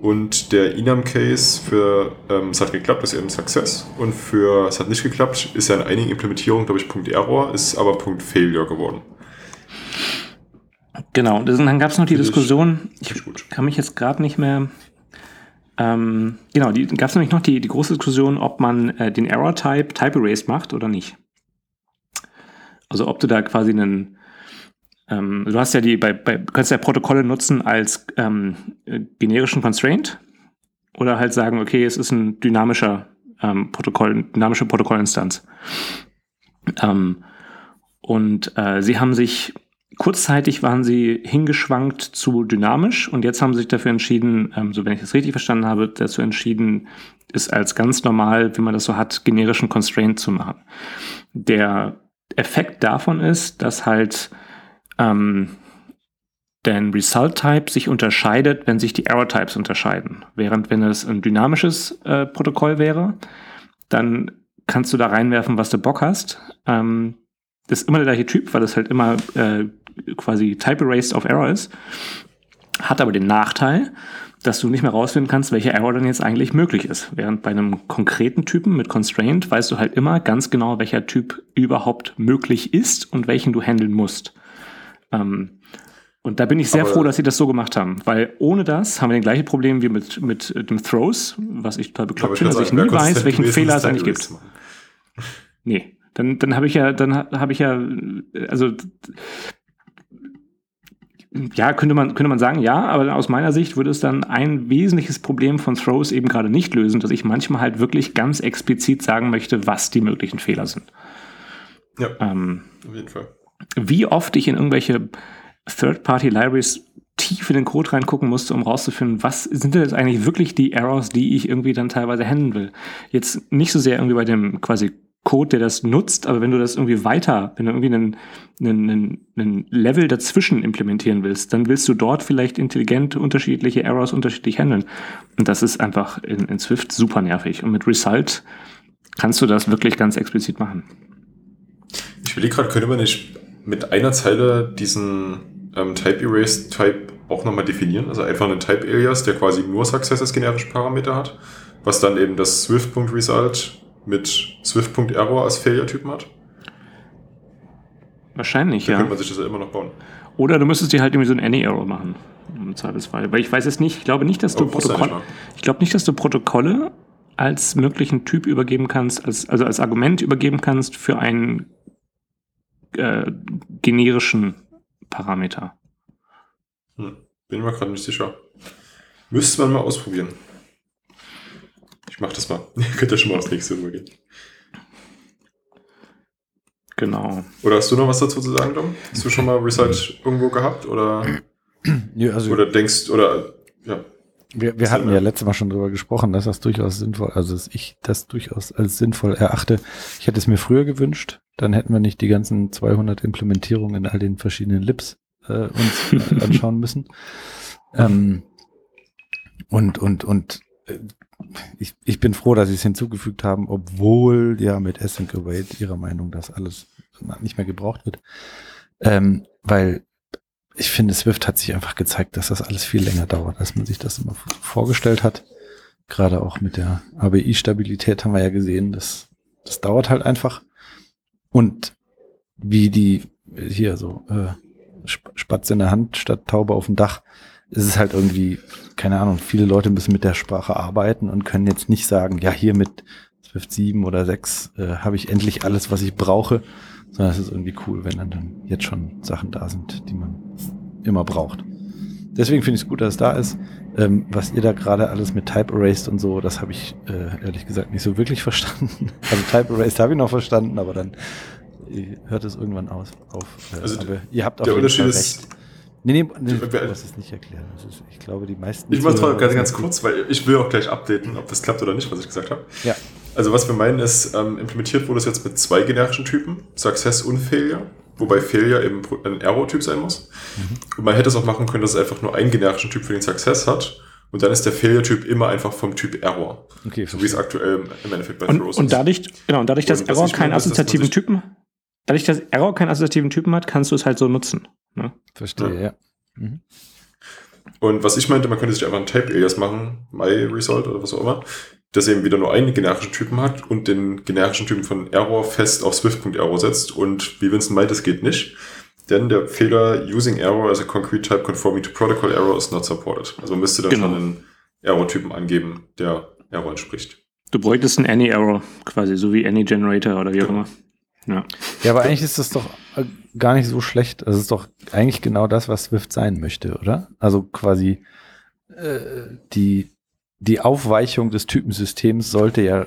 Und der Enum-Case für ähm, es hat geklappt, ist eben Success. Und für es hat nicht geklappt, ist ja in einigen Implementierungen, glaube ich, Punkt Error, ist aber Punkt Failure geworden. Genau, und dann gab es noch die Diskussion, ich, ich kann mich jetzt gerade nicht mehr. Ähm, genau, gab es nämlich noch die, die große Diskussion, ob man äh, den Error-Type Type Erase macht oder nicht. Also ob du da quasi einen ähm, du hast ja die, bei, bei, kannst ja Protokolle nutzen als ähm, generischen Constraint oder halt sagen, okay, es ist ein dynamischer ähm, Protokoll, dynamische Protokollinstanz. Ähm, und äh, sie haben sich kurzzeitig waren sie hingeschwankt zu dynamisch und jetzt haben sie sich dafür entschieden, ähm, so wenn ich das richtig verstanden habe, dazu entschieden, es als ganz normal, wie man das so hat, generischen Constraint zu machen. Der Effekt davon ist, dass halt ähm, denn Result Type sich unterscheidet, wenn sich die Error Types unterscheiden. Während wenn es ein dynamisches äh, Protokoll wäre, dann kannst du da reinwerfen, was du Bock hast. Ähm, das ist immer der gleiche Typ, weil es halt immer äh, quasi Type Erased auf Error ist. Hat aber den Nachteil, dass du nicht mehr rausfinden kannst, welcher Error dann jetzt eigentlich möglich ist. Während bei einem konkreten Typen mit Constraint weißt du halt immer ganz genau, welcher Typ überhaupt möglich ist und welchen du handeln musst. Ähm, und da bin ich sehr Aber froh, dass sie das so gemacht haben, weil ohne das haben wir den gleichen Problem wie mit, mit dem Throws, was ich total bekloppt finde, dass ich nie weiß, welchen Fehler es eigentlich gibt. Nee, dann, dann habe ich ja, dann habe ich ja, also ja, könnte man, könnte man sagen, ja, aber aus meiner Sicht würde es dann ein wesentliches Problem von Throws eben gerade nicht lösen, dass ich manchmal halt wirklich ganz explizit sagen möchte, was die möglichen Fehler sind. Ja, ähm, auf jeden Fall wie oft ich in irgendwelche Third-Party-Libraries tief in den Code reingucken musste, um rauszufinden, was sind denn jetzt eigentlich wirklich die Errors, die ich irgendwie dann teilweise handeln will. Jetzt nicht so sehr irgendwie bei dem quasi Code, der das nutzt, aber wenn du das irgendwie weiter, wenn du irgendwie einen, einen, einen Level dazwischen implementieren willst, dann willst du dort vielleicht intelligent unterschiedliche Errors unterschiedlich handeln. Und das ist einfach in, in Swift super nervig. Und mit Result kannst du das wirklich ganz explizit machen. Ich will gerade, könnte man nicht mit einer Zeile diesen ähm, Type Erase Type auch nochmal definieren. Also einfach einen Type Alias, der quasi nur Success als generische Parameter hat, was dann eben das Swift.Result mit Swift.Error als Failure-Typen hat. Wahrscheinlich, da ja. könnte man sich das ja immer noch bauen. Oder du müsstest dir halt irgendwie so ein Any-Error machen. Im Zweifelsfall. Weil ich weiß es nicht, ich glaube nicht, dass du Protokolle, ich glaube nicht, dass du Protokolle als möglichen Typ übergeben kannst, als, also als Argument übergeben kannst für einen äh, generischen Parameter. Hm, bin mir gerade nicht sicher. Müsste man mal ausprobieren. Mach das mal. Könnt ihr schon mal aufs nächste rübergehen. Genau. Oder hast du noch was dazu zu sagen, Dom? Hast du schon mal Research irgendwo gehabt? Oder, ja, also oder denkst, oder ja. Wir, wir hatten ja letztes Mal schon drüber gesprochen, dass das durchaus sinnvoll, also dass ich das durchaus als sinnvoll erachte. Ich hätte es mir früher gewünscht, dann hätten wir nicht die ganzen 200 Implementierungen in all den verschiedenen Lips äh, uns äh, anschauen müssen. Ähm, und und und äh, ich, ich bin froh, dass sie es hinzugefügt haben, obwohl ja mit Async Await ihrer Meinung das alles nicht mehr gebraucht wird. Ähm, weil ich finde, Swift hat sich einfach gezeigt, dass das alles viel länger dauert, als man sich das immer vorgestellt hat. Gerade auch mit der ABI-Stabilität haben wir ja gesehen, das, das dauert halt einfach. Und wie die hier so äh, Spatz in der Hand statt Taube auf dem Dach, ist es halt irgendwie, keine Ahnung, viele Leute müssen mit der Sprache arbeiten und können jetzt nicht sagen, ja, hier mit Swift 7 oder 6 äh, habe ich endlich alles, was ich brauche, sondern es ist irgendwie cool, wenn dann, dann jetzt schon Sachen da sind, die man immer braucht. Deswegen finde ich es gut, dass es da ist. Ähm, was ihr da gerade alles mit Type Erased und so, das habe ich äh, ehrlich gesagt nicht so wirklich verstanden. Also Type Erased habe ich noch verstanden, aber dann hört es irgendwann aus, auf. Äh, Also aber ihr habt auf Der jeden Unterschied Fall ist, recht. Nee, nee, nee du musst es nicht erklären. Das ist, ich glaube, die meisten. ich mache es ganz, sind ganz gut. kurz, weil ich will auch gleich updaten, ob das klappt oder nicht, was ich gesagt habe. Ja. Also was wir meinen ist, ähm, implementiert wurde es jetzt mit zwei generischen Typen, Success und Failure, wobei Failure eben ein Error-Typ sein muss. Und man hätte es auch machen können, dass es einfach nur einen generischen Typ für den Success hat und dann ist der Failure-Typ immer einfach vom Typ Error. Okay, So wie es aktuell im Endeffekt bei Und, Throws und ist. dadurch, genau, und dadurch, dass Und Error ich keinen ist, assoziativen Typen, dadurch, dass Error keinen assoziativen Typen hat, kannst du es halt so nutzen. Ne? Verstehe, ja. Mhm. Und was ich meinte, man könnte sich einfach einen Type-Alias machen, MyResult oder was auch immer, das eben wieder nur einen generischen Typen hat und den generischen Typen von Error fest auf Swift.error setzt. Und wie Vincent meint, das geht nicht. Denn der Fehler using error as a concrete type conforming to protocol error is not supported. Also man müsste dann Genau. schon einen Error-Typen angeben, der Error entspricht. Du bräuchtest einen Any-Error quasi, so wie Any-Generator oder wie auch immer. Ja. Ja, aber eigentlich ist das doch äh, gar nicht so schlecht. Es ist doch eigentlich genau das, was Swift sein möchte, oder? Also quasi äh, die, die Aufweichung des Typensystems sollte ja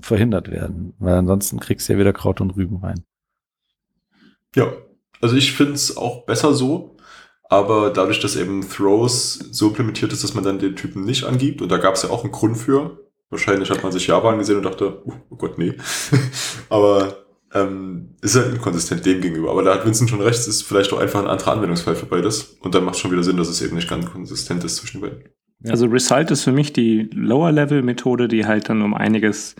verhindert werden, weil ansonsten kriegst du ja wieder Kraut und Rüben rein. Ja, also ich finde es auch besser so, aber dadurch, dass eben Throws so implementiert ist, dass man dann den Typen nicht angibt, und da gab es ja auch einen Grund für, wahrscheinlich hat man sich Java angesehen und dachte, uh, oh Gott, nee, aber ähm, ist halt inkonsistent dem gegenüber. Aber da hat Vincent schon recht, es ist vielleicht auch einfach ein anderer Anwendungsfall für beides und dann macht es schon wieder Sinn, dass es eben nicht ganz konsistent ist zwischen den beiden. Also Result ist für mich die Lower-Level-Methode, die halt dann um einiges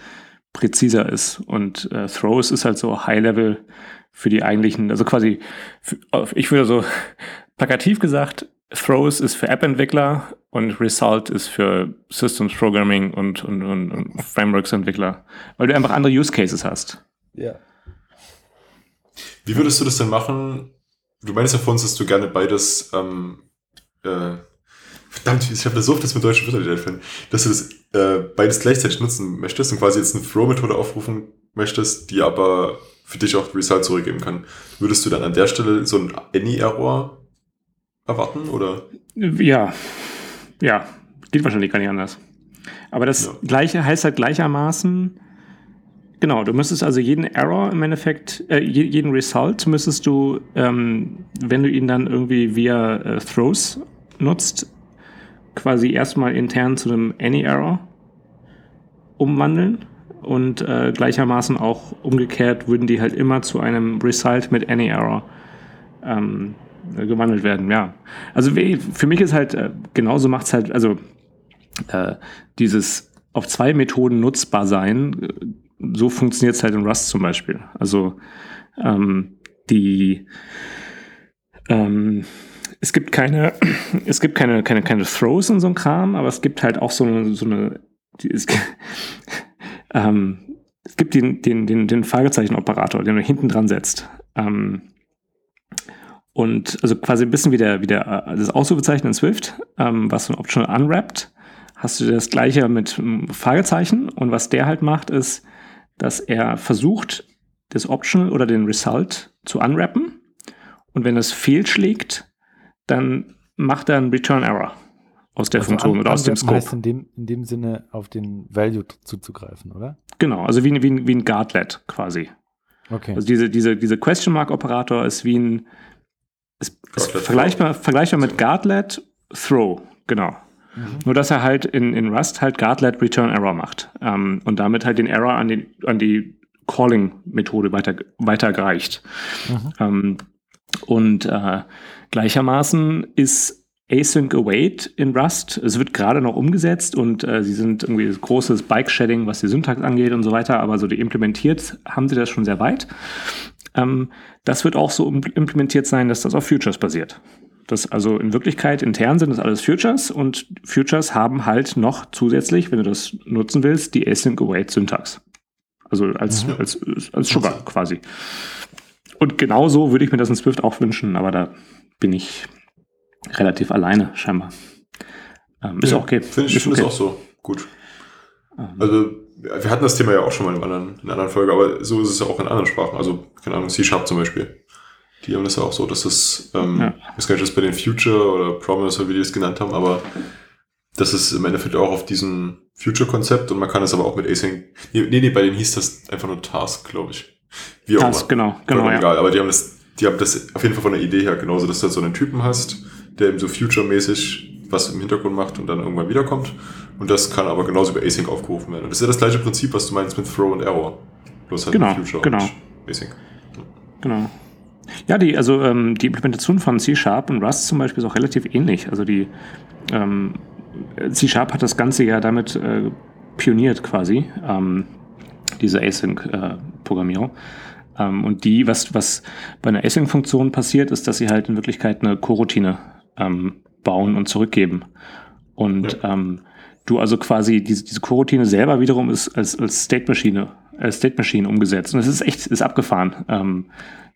präziser ist. Und äh, Throws ist halt so High-Level für die eigentlichen, also quasi, für, ich würde so plakativ gesagt, Throws ist für App-Entwickler und Result ist für Systems Programming und, und, und, und Frameworks-Entwickler, weil du einfach andere Use Cases hast. Ja. Wie würdest du das denn machen? Du meinst ja vor uns, dass du gerne beides, ähm, äh, verdammt, ich habe so oft das mit deutschen Wörtern nicht einfallen, dass du das äh, beides gleichzeitig nutzen möchtest und quasi jetzt eine Throw-Methode aufrufen möchtest, die aber für dich auch Result zurückgeben kann. Würdest du dann an der Stelle so ein Any-Error erwarten oder? Ja, ja, geht wahrscheinlich gar nicht anders. Aber das Ja. gleiche heißt halt gleichermaßen, genau, du müsstest also jeden Error im Endeffekt, äh, je- jeden Result müsstest du, ähm, wenn du ihn dann irgendwie via äh, Throws nutzt, quasi erstmal intern zu einem Any Error umwandeln und äh, gleichermaßen auch umgekehrt würden die halt immer zu einem Result mit Any Error ähm, äh, gewandelt werden, ja. Also für mich ist halt, äh, genauso macht es halt, also äh, dieses auf zwei Methoden nutzbar sein, so funktioniert es halt in Rust zum Beispiel. Also ähm, die ähm, es gibt keine, es gibt keine, keine, keine Throws in so einem Kram, aber es gibt halt auch so eine, so eine die, es, ähm, es gibt den, den, den, den Fragezeichen-Operator, den du hinten dran setzt. Ähm, und also quasi ein bisschen wie der, wie der äh, das Ausrufezeichen in Swift, ähm, was so ein Optional unwrapped, hast du das gleiche mit ähm, Fragezeichen. Und was der halt macht, ist, dass er versucht, das Optional oder den Result zu unwrappen. Und wenn es fehlschlägt, dann macht er einen Return Error aus der Also Funktion an- oder aus dem Scope. heißt in dem, in dem Sinne auf den Value zuzugreifen, oder? Genau, also wie, ein- wie, wie ein Guardlet quasi. Okay. Also diese, diese, diese Question Mark Operator ist wie ein ist, ist vergleichbar, vergleichbar mit Guardlet Throw, genau. Nur, dass er halt in, in Rust halt Guard-led Return Error macht ähm, und damit halt den Error an, den, an die Calling-Methode weiter, weitergereicht. Mhm. Ähm, und äh, gleichermaßen ist Async Await in Rust. Es wird gerade noch umgesetzt und äh, sie sind irgendwie großes Bike-Shedding, was die Syntax angeht und so weiter, aber so die implementiert haben sie das schon sehr weit. Ähm, das wird auch so implementiert sein, dass das auf Futures basiert. Das also in Wirklichkeit intern sind das alles Futures und Futures haben halt noch zusätzlich, wenn du das nutzen willst, die Async Await Syntax. Also als, mhm. als, als Sugar quasi. Und genauso würde ich mir das in Swift auch wünschen, aber da bin ich relativ alleine, scheinbar. Ähm, ist ja, okay. Finde ich finde okay. auch so. Gut. Ähm. Also, wir hatten das Thema ja auch schon mal in, anderen, in einer anderen Folge, aber so ist es ja auch in anderen Sprachen. Also, keine Ahnung, C-Sharp zum Beispiel. Die haben das ja auch so, dass das, ähm, ja. ich weiß gar nicht, das bei den Future oder Promise oder wie die es genannt haben, aber das ist im Endeffekt auch auf diesem Future-Konzept und man kann es aber auch mit Async. Nee, nee, bei denen hieß das einfach nur Task, glaube ich. Wie auch Task, immer. genau, genau. Ja. Egal, aber die haben das, die haben das auf jeden Fall von der Idee her genauso, dass du halt so einen Typen hast, der eben so Future-mäßig was im Hintergrund macht und dann irgendwann wiederkommt. Und das kann aber genauso über Async aufgerufen werden. Und das ist ja das gleiche Prinzip, was du meinst mit Throw und Error. Bloß halt genau, Future genau. und Async. Genau. Ja, die, also ähm, die Implementation von C-Sharp und Rust zum Beispiel ist auch relativ ähnlich. Also die ähm, C-Sharp hat das Ganze ja damit äh, pioniert quasi, ähm, diese Async-Programmierung. Äh, ähm, und die, was, was bei einer Async-Funktion passiert, ist, dass sie halt in Wirklichkeit eine Coroutine ähm, bauen und zurückgeben. Und ja. ähm, du also quasi diese, diese Coroutine selber wiederum ist als, als State-Maschine äh, State Machine umgesetzt. Und es ist echt, ist abgefahren.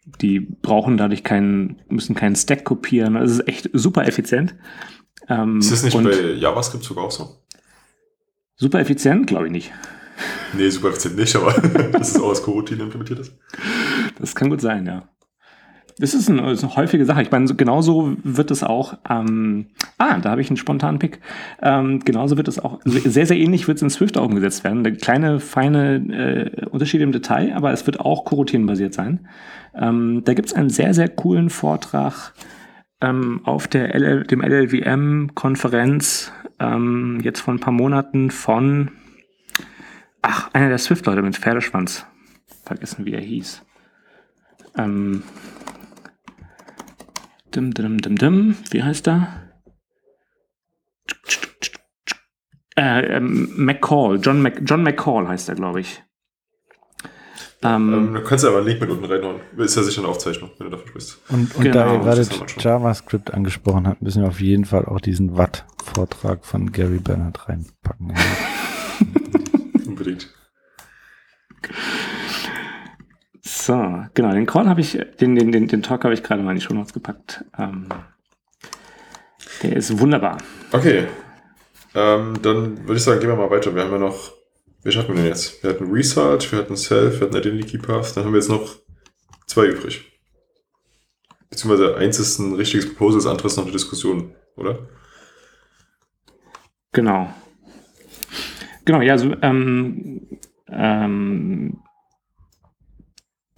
Die brauchen dadurch keinen, müssen keinen Stack kopieren. Es ist echt super effizient. Ähm, ist das nicht bei JavaScript sogar auch so? Super effizient? Glaube ich nicht. Nee, super effizient nicht, aber das ist auch als Coroutine implementiert ist. Das kann gut sein, ja. Das ist, ein, ist eine häufige Sache. Ich meine, so, genauso wird es auch, ähm, ah, da habe ich einen spontanen Pick. Ähm, genauso wird es auch, sehr, sehr ähnlich wird es in Swift auch umgesetzt werden. Eine kleine, feine äh, Unterschiede im Detail, aber es wird auch Coroutinen-basiert sein. Ähm, da gibt es einen sehr, sehr coolen Vortrag ähm, auf der LL, dem LLVM-Konferenz ähm, jetzt vor ein paar Monaten von, ach, einer der Swift-Leute mit Pferdeschwanz. Vergessen, wie er hieß. Ähm, dim, dim, dim, dim, wie heißt er? Äh, ähm, McCall, John, Mac, John McCall heißt er, glaube ich. Ähm, ähm, du kannst ja aber einen Link mit unten reinhauen. Ist ja sicher eine Aufzeichnung, wenn du davon sprichst. Und, und genau, da ihr gerade JavaScript angesprochen habt, müssen wir auf jeden Fall auch diesen Watt-Vortrag von Gary Bernard reinpacken. Unbedingt. So, genau, den Call habe ich, den, den, den, den Talk habe ich gerade mal in die Show Notes gepackt. Ähm, der ist wunderbar. Okay. Ähm, dann würde ich sagen, gehen wir mal weiter. Wir haben ja noch Wer hatten wir denn jetzt? Wir hatten Research, wir hatten Self, wir hatten Identity Path, dann haben wir jetzt noch zwei übrig. Beziehungsweise eins ist ein richtiges Proposal, das andere ist noch eine Diskussion, oder? Genau. Genau, ja, also ähm, ähm,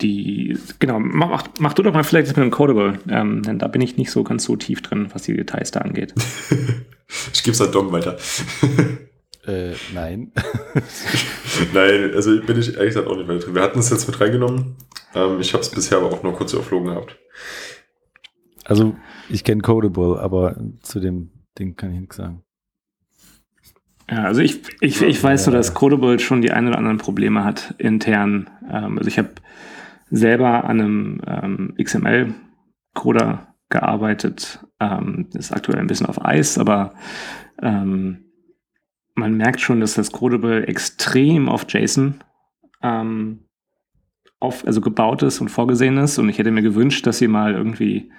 die, genau, mach, mach du doch mal vielleicht das mit dem Codable, ähm, denn da bin ich nicht so ganz so tief drin, was die Details da angeht. ich gebe es an Dom weiter. Äh, nein. nein, also bin ich ehrlich gesagt auch nicht mehr drin. Wir hatten es jetzt mit reingenommen. Ähm, ich habe es bisher aber auch nur kurz überflogen gehabt. Also ich kenne Codable, aber zu dem Ding kann ich nichts sagen. Ja, also ich, ich, ich weiß nur, dass Codable schon die ein oder anderen Probleme hat intern. Ähm, also ich habe selber an einem ähm, XML-Coder gearbeitet. Ähm, ist aktuell ein bisschen auf Eis, aber ähm, man merkt schon, dass das Codable extrem auf JSON ähm, auf, also gebaut ist und vorgesehen ist. Und ich hätte mir gewünscht, dass sie mal irgendwie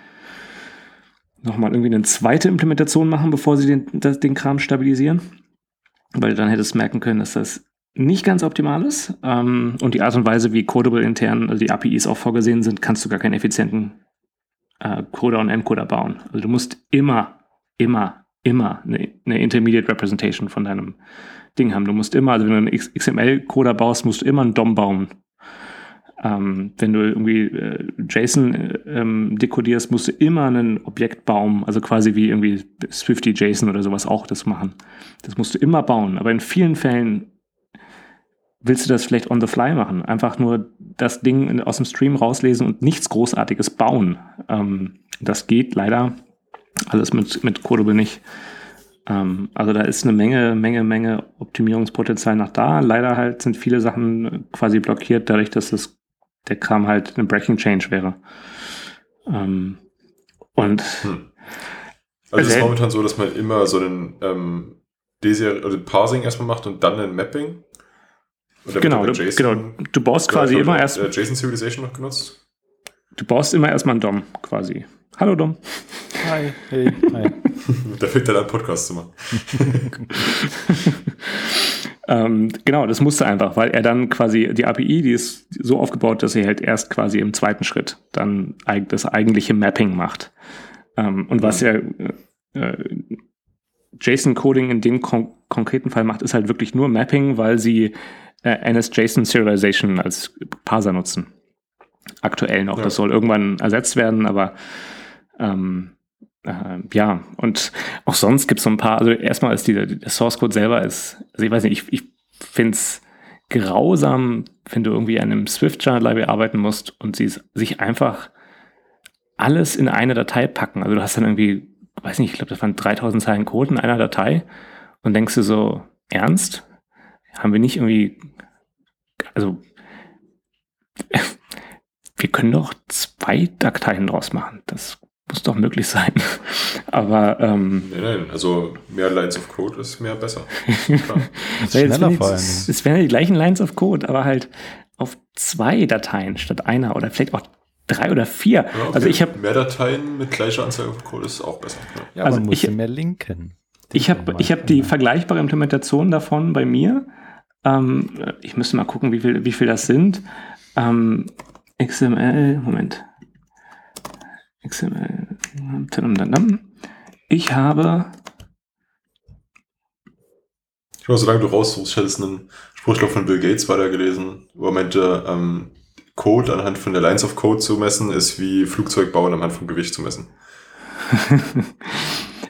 nochmal irgendwie eine zweite Implementation machen, bevor sie den, das, den Kram stabilisieren. Weil dann hättest du merken können, dass das nicht ganz optimal ist. Ähm, und die Art und Weise, wie Codable intern, also die APIs auch vorgesehen sind, kannst du gar keinen effizienten äh, Coder und Encoder bauen. Also du musst immer, immer immer eine, eine Intermediate Representation von deinem Ding haben. Du musst immer, also wenn du einen XML-Coder baust, musst du immer einen DOM bauen. Ähm, wenn du irgendwie äh, JSON äh, ähm, dekodierst, musst du immer einen Objektbaum, also quasi wie irgendwie Swifty JSON oder sowas auch das machen. Das musst du immer bauen. Aber in vielen Fällen willst du das vielleicht on the fly machen. Einfach nur das Ding aus dem Stream rauslesen und nichts Großartiges bauen. Ähm, das geht leider alles mit, mit Codable nicht. Ähm, also da ist eine Menge, Menge, Menge Optimierungspotenzial noch da. Leider halt sind viele Sachen quasi blockiert, dadurch, dass das, der Kram halt eine Breaking Change wäre. Ähm, und hm. Also es ist also momentan so, dass man immer so einen ähm, also Parsing erstmal macht und dann ein Mapping. Oder genau, du, genau, du baust quasi immer erst. Äh, JSON Civilization noch genutzt? Du baust immer erstmal einen DOM quasi. Hallo Dom. Hi, hey, hi. da fängt dann an, Podcast zu machen. ähm, genau, das musste einfach, weil er dann quasi die API, die ist so aufgebaut, dass er halt erst quasi im zweiten Schritt dann das eigentliche Mapping macht. Ähm, und was er äh, JSON-Coding in dem kon konkreten Fall macht, ist halt wirklich nur Mapping, weil sie äh, NS-JSON Serialization als Parser nutzen. Aktuell noch. Ja. Das soll irgendwann ersetzt werden, aber ähm, äh, ja, und auch sonst gibt es so ein paar, also erstmal ist die, der Source Code selber ist, also ich weiß nicht, ich, ich finde es grausam, wenn du irgendwie an einem Swift-Channel Library arbeiten musst und sie sich einfach alles in eine Datei packen. Also du hast dann irgendwie, weiß nicht, ich glaube, das waren 3000 Zeilen Code in einer Datei und denkst du so, ernst? Haben wir nicht irgendwie, also wir können doch zwei Dateien draus machen. Das muss doch möglich sein. Aber ähm, nein, nein, also mehr Lines of Code ist mehr besser. das schneller vor allem. Es wären die gleichen Lines of Code, aber halt auf zwei Dateien statt einer oder vielleicht auch drei oder vier. Ja, okay. Also ich habe mehr Dateien mit gleicher Anzahl of Code ist auch besser. Ja, ja also man muss ich, mehr linken. Ich habe ich habe die vergleichbare Implementation davon bei mir. Ähm, ich müsste mal gucken, wie viel wie viel das sind. Ähm, XML, Moment. XML. Ich habe. Ich glaube, solange du raussuchst, ich hätte einen Spruch von Bill Gates weitergelesen, wo er meinte, ähm, Code anhand von der Lines of Code zu messen, ist wie Flugzeugbauen anhand vom Gewicht zu messen.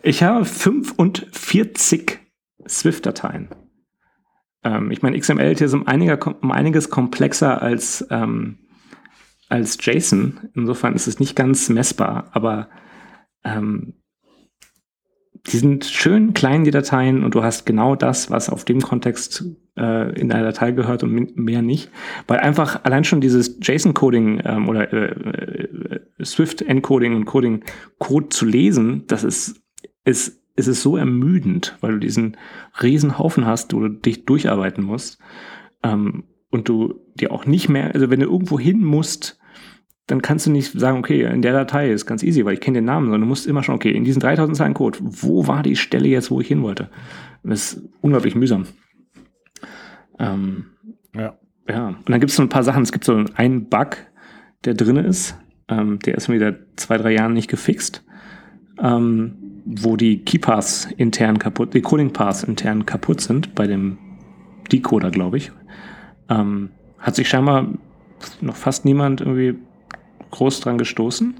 ich habe 45 Swift-Dateien. Ähm, ich meine, XML ist um, einiger, um einiges komplexer als ähm, als JSON. Insofern ist es nicht ganz messbar, aber ähm, die sind schön klein, die Dateien, und du hast genau das, was auf dem Kontext äh, in deiner Datei gehört und mehr nicht. Weil einfach allein schon dieses JSON-Coding ähm, oder äh, äh, Swift-Encoding und Coding-Code zu lesen, das ist, ist, ist es so ermüdend, weil du diesen riesen Haufen hast, wo du dich durcharbeiten musst. Ähm, und du dir auch nicht mehr, also wenn du irgendwo hin musst, dann kannst du nicht sagen, okay, in der Datei ist ganz easy, weil ich kenne den Namen, sondern du musst immer schon, okay, in diesen 3000 Zeilen Code, wo war die Stelle jetzt, wo ich hin wollte? das ist unglaublich mühsam. Ähm, ja. Ja, und dann gibt es so ein paar Sachen. Es gibt so einen Bug, der drin ist. Ähm, der ist wieder zwei, drei Jahren nicht gefixt. Ähm, wo die Keypaths intern kaputt, die Coding Paths intern kaputt sind bei dem Decoder, glaube ich. Ähm, hat sich scheinbar noch fast niemand irgendwie groß dran gestoßen.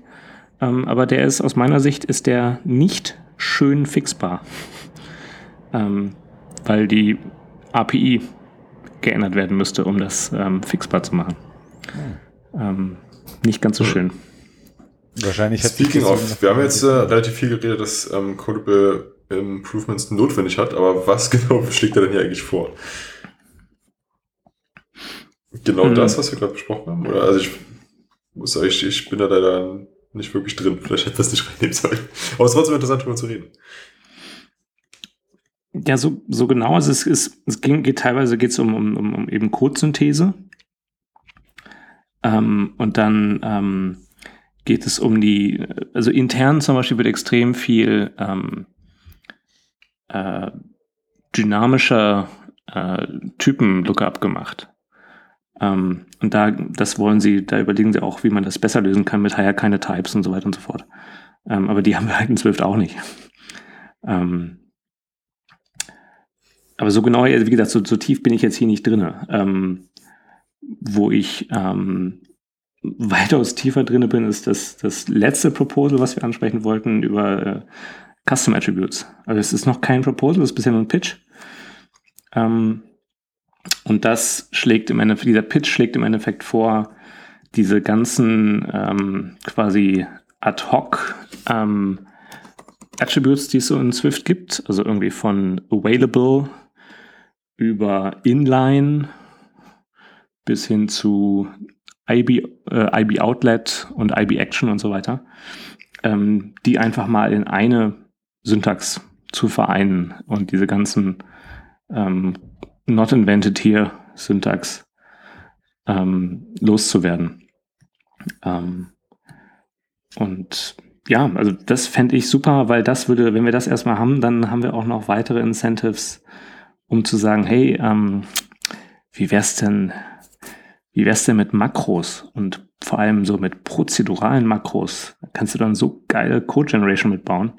Ähm, aber der ist aus meiner Sicht ist der nicht schön fixbar. Ähm, weil die API geändert werden müsste, um das ähm, fixbar zu machen. Hm. nicht ganz so schön. Wahrscheinlich hat Speaking of, wir haben jetzt äh, relativ viel geredet, dass ähm, Codable Improvements notwendig hat, aber was genau schlägt er denn hier eigentlich vor? Genau hm. das, was wir gerade besprochen haben? Oder also ich muss sagen, ich, ich bin da leider nicht wirklich drin. Vielleicht hätte das nicht reinnehmen sollen. Aber es war trotzdem interessant, darüber zu reden. Ja, so, so genau. Also es, ist, es ging, geht teilweise geht's um, um, um eben Codesynthese. Ähm, und dann ähm, geht es um die, also intern zum Beispiel wird extrem viel ähm, äh, dynamischer äh, Typen-Lookup gemacht. Ähm, und da, das wollen sie, da überlegen sie auch, wie man das besser lösen kann mit Higher keine Types und so weiter und so fort. Ähm, aber die haben wir halt in Swift auch nicht. Ähm, aber so genau, wie gesagt, so, so, tief bin ich jetzt hier nicht drin. Ähm, wo ich ähm, weitaus tiefer drin bin, ist das, das letzte Proposal, was wir ansprechen wollten, über äh, Custom Attributes. Also es ist noch kein Proposal, es ist bisher nur ein Pitch. Ähm, und das schlägt im Endeffekt, dieser Pitch schlägt im Endeffekt vor, diese ganzen ähm, quasi ad hoc ähm, Attributes, die es so in Swift gibt, also irgendwie von available über inline bis hin zu IB, äh, IB Outlet und IB Action und so weiter, ähm, die einfach mal in eine Syntax zu vereinen und diese ganzen ähm, not invented here Syntax ähm, loszuwerden. Ähm, und ja, also das fände ich super, weil das würde, wenn wir das erstmal haben, dann haben wir auch noch weitere Incentives, um zu sagen, hey, ähm, wie wär's denn, wie wär's denn mit Makros und vor allem so mit prozeduralen Makros? Da kannst du dann so geile Code Generation mitbauen.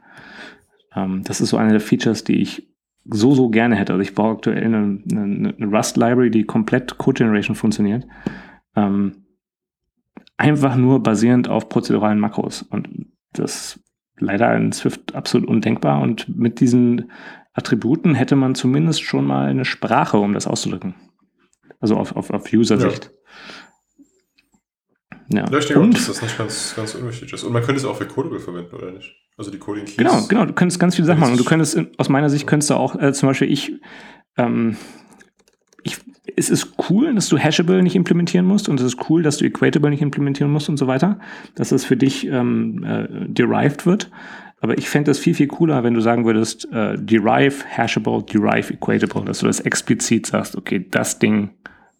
Ähm, das ist so eine der Features, die ich so, so gerne hätte. Also ich baue aktuell eine, eine, eine Rust-Library, die komplett Code Generation funktioniert. Ähm, einfach nur basierend auf prozeduralen Makros. Und das leider in Swift absolut undenkbar. Und mit diesen Attributen hätte man zumindest schon mal eine Sprache, um das auszudrücken. Also auf, auf, auf User-Sicht. Ja. Ja. ich denke und, auch, dass das nicht ganz, ganz unwichtig ist. Und man könnte es auch für Codable verwenden, oder nicht? Also die Coding Keys. Genau, genau. Du könntest ganz viele Sachen machen. Und du könntest, aus meiner Sicht, könntest du auch, äh, zum Beispiel ich, ähm, ich, es ist cool, dass du Hashable nicht implementieren musst und es ist cool, dass du Equatable nicht implementieren musst und so weiter, dass es für dich ähm, äh, derived wird. Aber ich fände das viel, viel cooler, wenn du sagen würdest, äh, derive, hashable, derive, equatable, dass du das explizit sagst, okay, das Ding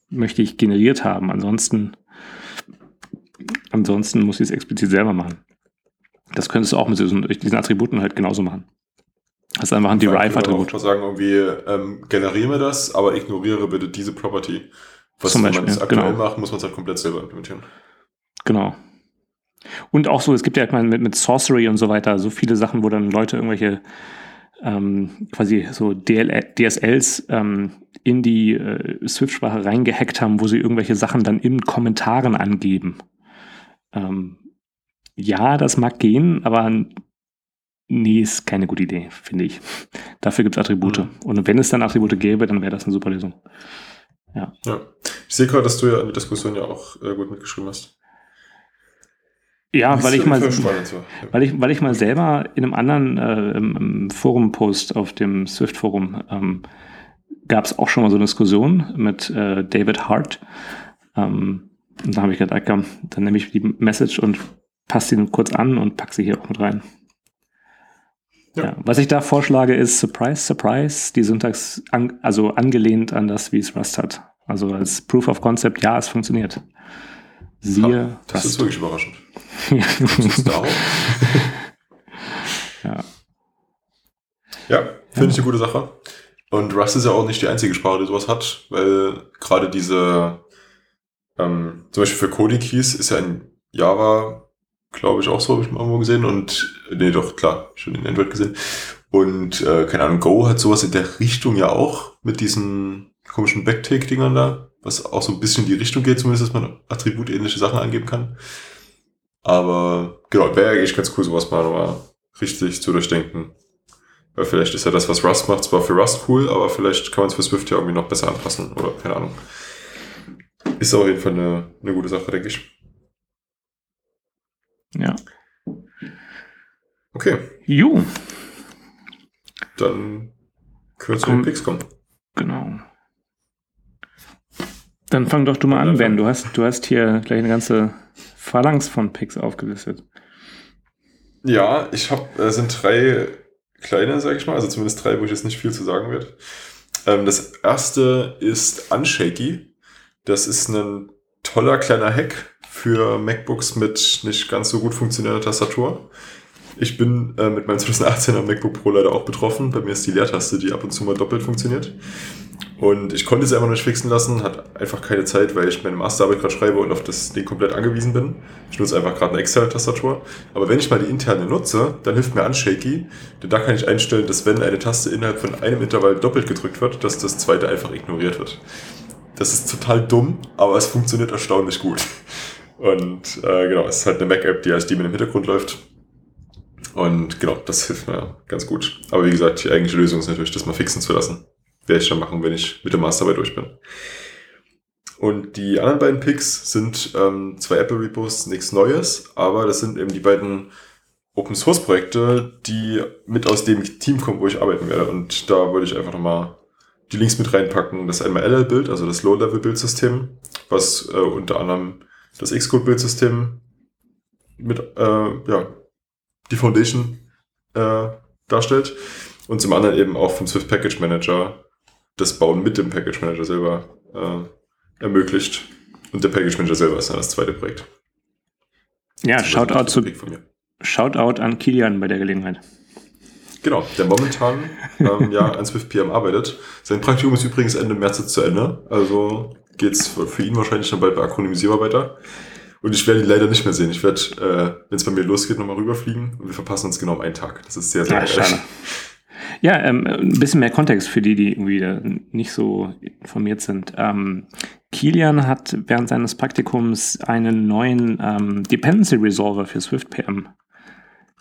möchte ich generiert haben. Ansonsten, ansonsten muss ich es explizit selber machen. Das könntest du auch mit diesen, diesen Attributen halt genauso machen. Das ist einfach ein Derive-Attribut. Ich würde sagen, irgendwie ähm, generiere das, aber ignoriere bitte diese Property. Was Zum Beispiel, man es aktuell genau. macht, muss man es halt komplett selber implementieren. Genau. Und auch so, es gibt ja mit, mit Sorcery und so weiter so viele Sachen, wo dann Leute irgendwelche ähm, quasi so DL DSLs ähm, in die äh, Swift-Sprache reingehackt haben, wo sie irgendwelche Sachen dann in Kommentaren angeben. Ähm, ja, das mag gehen, aber Nee, ist keine gute Idee, finde ich. Dafür gibt es Attribute. Mhm. Und wenn es dann Attribute gäbe, dann wäre das eine super Lösung. Ja. ja. Ich sehe gerade, dass du ja in der Diskussion ja auch äh, gut mitgeschrieben hast. Ja, weil ich, mal, weil, ich, weil ich mal selber in einem anderen äh, Forum-Post auf dem Swift-Forum ähm, gab es auch schon mal so eine Diskussion mit äh, David Hart. Ähm, und da habe ich gedacht, komm, dann nehme ich die Message und passe sie kurz an und packe sie hier auch mit rein. Ja. ja. Was ich da vorschlage, ist Surprise, Surprise, die Syntax an, also angelehnt an das, wie es Rust hat. Also als Proof of Concept, ja, es funktioniert. Siehe. Ja, das Rust. ist wirklich überraschend. ja. Ja, finde ich eine gute Sache. Und Rust ist ja auch nicht die einzige Sprache, die sowas hat, weil gerade diese, ähm, zum Beispiel für Coding Keys ist ja in Java glaube ich, auch so, habe ich mal irgendwo gesehen. Und, nee, doch, klar, schon in Android gesehen. Und, äh, keine Ahnung, Go hat sowas in der Richtung ja auch mit diesen komischen Backtake-Dingern da, was auch so ein bisschen in die Richtung geht, zumindest, dass man attributähnliche Sachen angeben kann. Aber, genau, wäre eigentlich ganz cool, sowas mal nochmal richtig zu durchdenken. Weil vielleicht ist ja das, was Rust macht, zwar für Rust cool, aber vielleicht kann man es für Swift ja irgendwie noch besser anpassen oder keine Ahnung. Ist auf jeden Fall eine, eine gute Sache, denke ich. Ja. Okay. Jo. Dann können wir zu den Picks kommen. Genau. Dann fang doch du mal an, Ben. Du hast, du hast hier gleich eine ganze Phalanx von Picks aufgelistet. Ja, ich habe, äh, sind drei kleine, sage ich mal, also zumindest drei, wo ich jetzt nicht viel zu sagen werde. Ähm, das erste ist Unshaky. Das ist ein toller kleiner Hack, für MacBooks mit nicht ganz so gut funktionierender Tastatur. Ich bin äh, mit meinem 2018er MacBook Pro leider auch betroffen. Bei mir ist die Leertaste, die ab und zu mal doppelt funktioniert. Und ich konnte sie einfach nicht fixen lassen, hat einfach keine Zeit, weil ich meine Masterarbeit gerade schreibe und auf das Ding komplett angewiesen bin. Ich nutze einfach gerade eine externe Tastatur. Aber wenn ich mal die interne nutze, dann hilft mir Unshaky, denn da kann ich einstellen, dass wenn eine Taste innerhalb von einem Intervall doppelt gedrückt wird, dass das zweite einfach ignoriert wird. das ist total dumm, aber es funktioniert erstaunlich gut. Und äh, genau, es ist halt eine Mac-App, die als Daemon im Hintergrund läuft. Und genau, das hilft mir ganz gut. Aber wie gesagt, die eigentliche Lösung ist natürlich, das mal fixen zu lassen. Werde ich dann machen, wenn ich mit der Masterarbeit durch bin. Und die anderen beiden Picks sind ähm, zwei Apple Repos, nichts Neues, aber das sind eben die beiden Open Source Projekte, die mit aus dem Team kommen, wo ich arbeiten werde. Und da wollte ich einfach nochmal die Links mit reinpacken. Das einmal LL-Bild, also das Low-Level-Bildsystem, was äh, unter anderem das Xcode-Bildsystem mit, äh, ja, die Foundation äh, darstellt. Und zum anderen eben auch vom Swift Package Manager das Bauen mit dem Package Manager selber äh, ermöglicht. Und der Package Manager selber ist dann das zweite Projekt. Ja, Shoutout, zu, Shoutout an Kilian bei der Gelegenheit. Genau, der momentan ähm, ja an Swift PM arbeitet. Sein Praktikum ist übrigens Ende März zu Ende. Also geht's für ihn wahrscheinlich dann bald bei Akronymisierbar weiter. Und ich werde ihn leider nicht mehr sehen. Ich werde, äh, wenn es bei mir losgeht, nochmal rüberfliegen und wir verpassen uns genau um einen Tag. Das ist sehr, sehr ja, schade. Ja, ähm, ein bisschen mehr Kontext für die, die irgendwie nicht so informiert sind. Ähm, Kilian hat während seines Praktikums einen neuen ähm, Dependency Resolver für Swift PM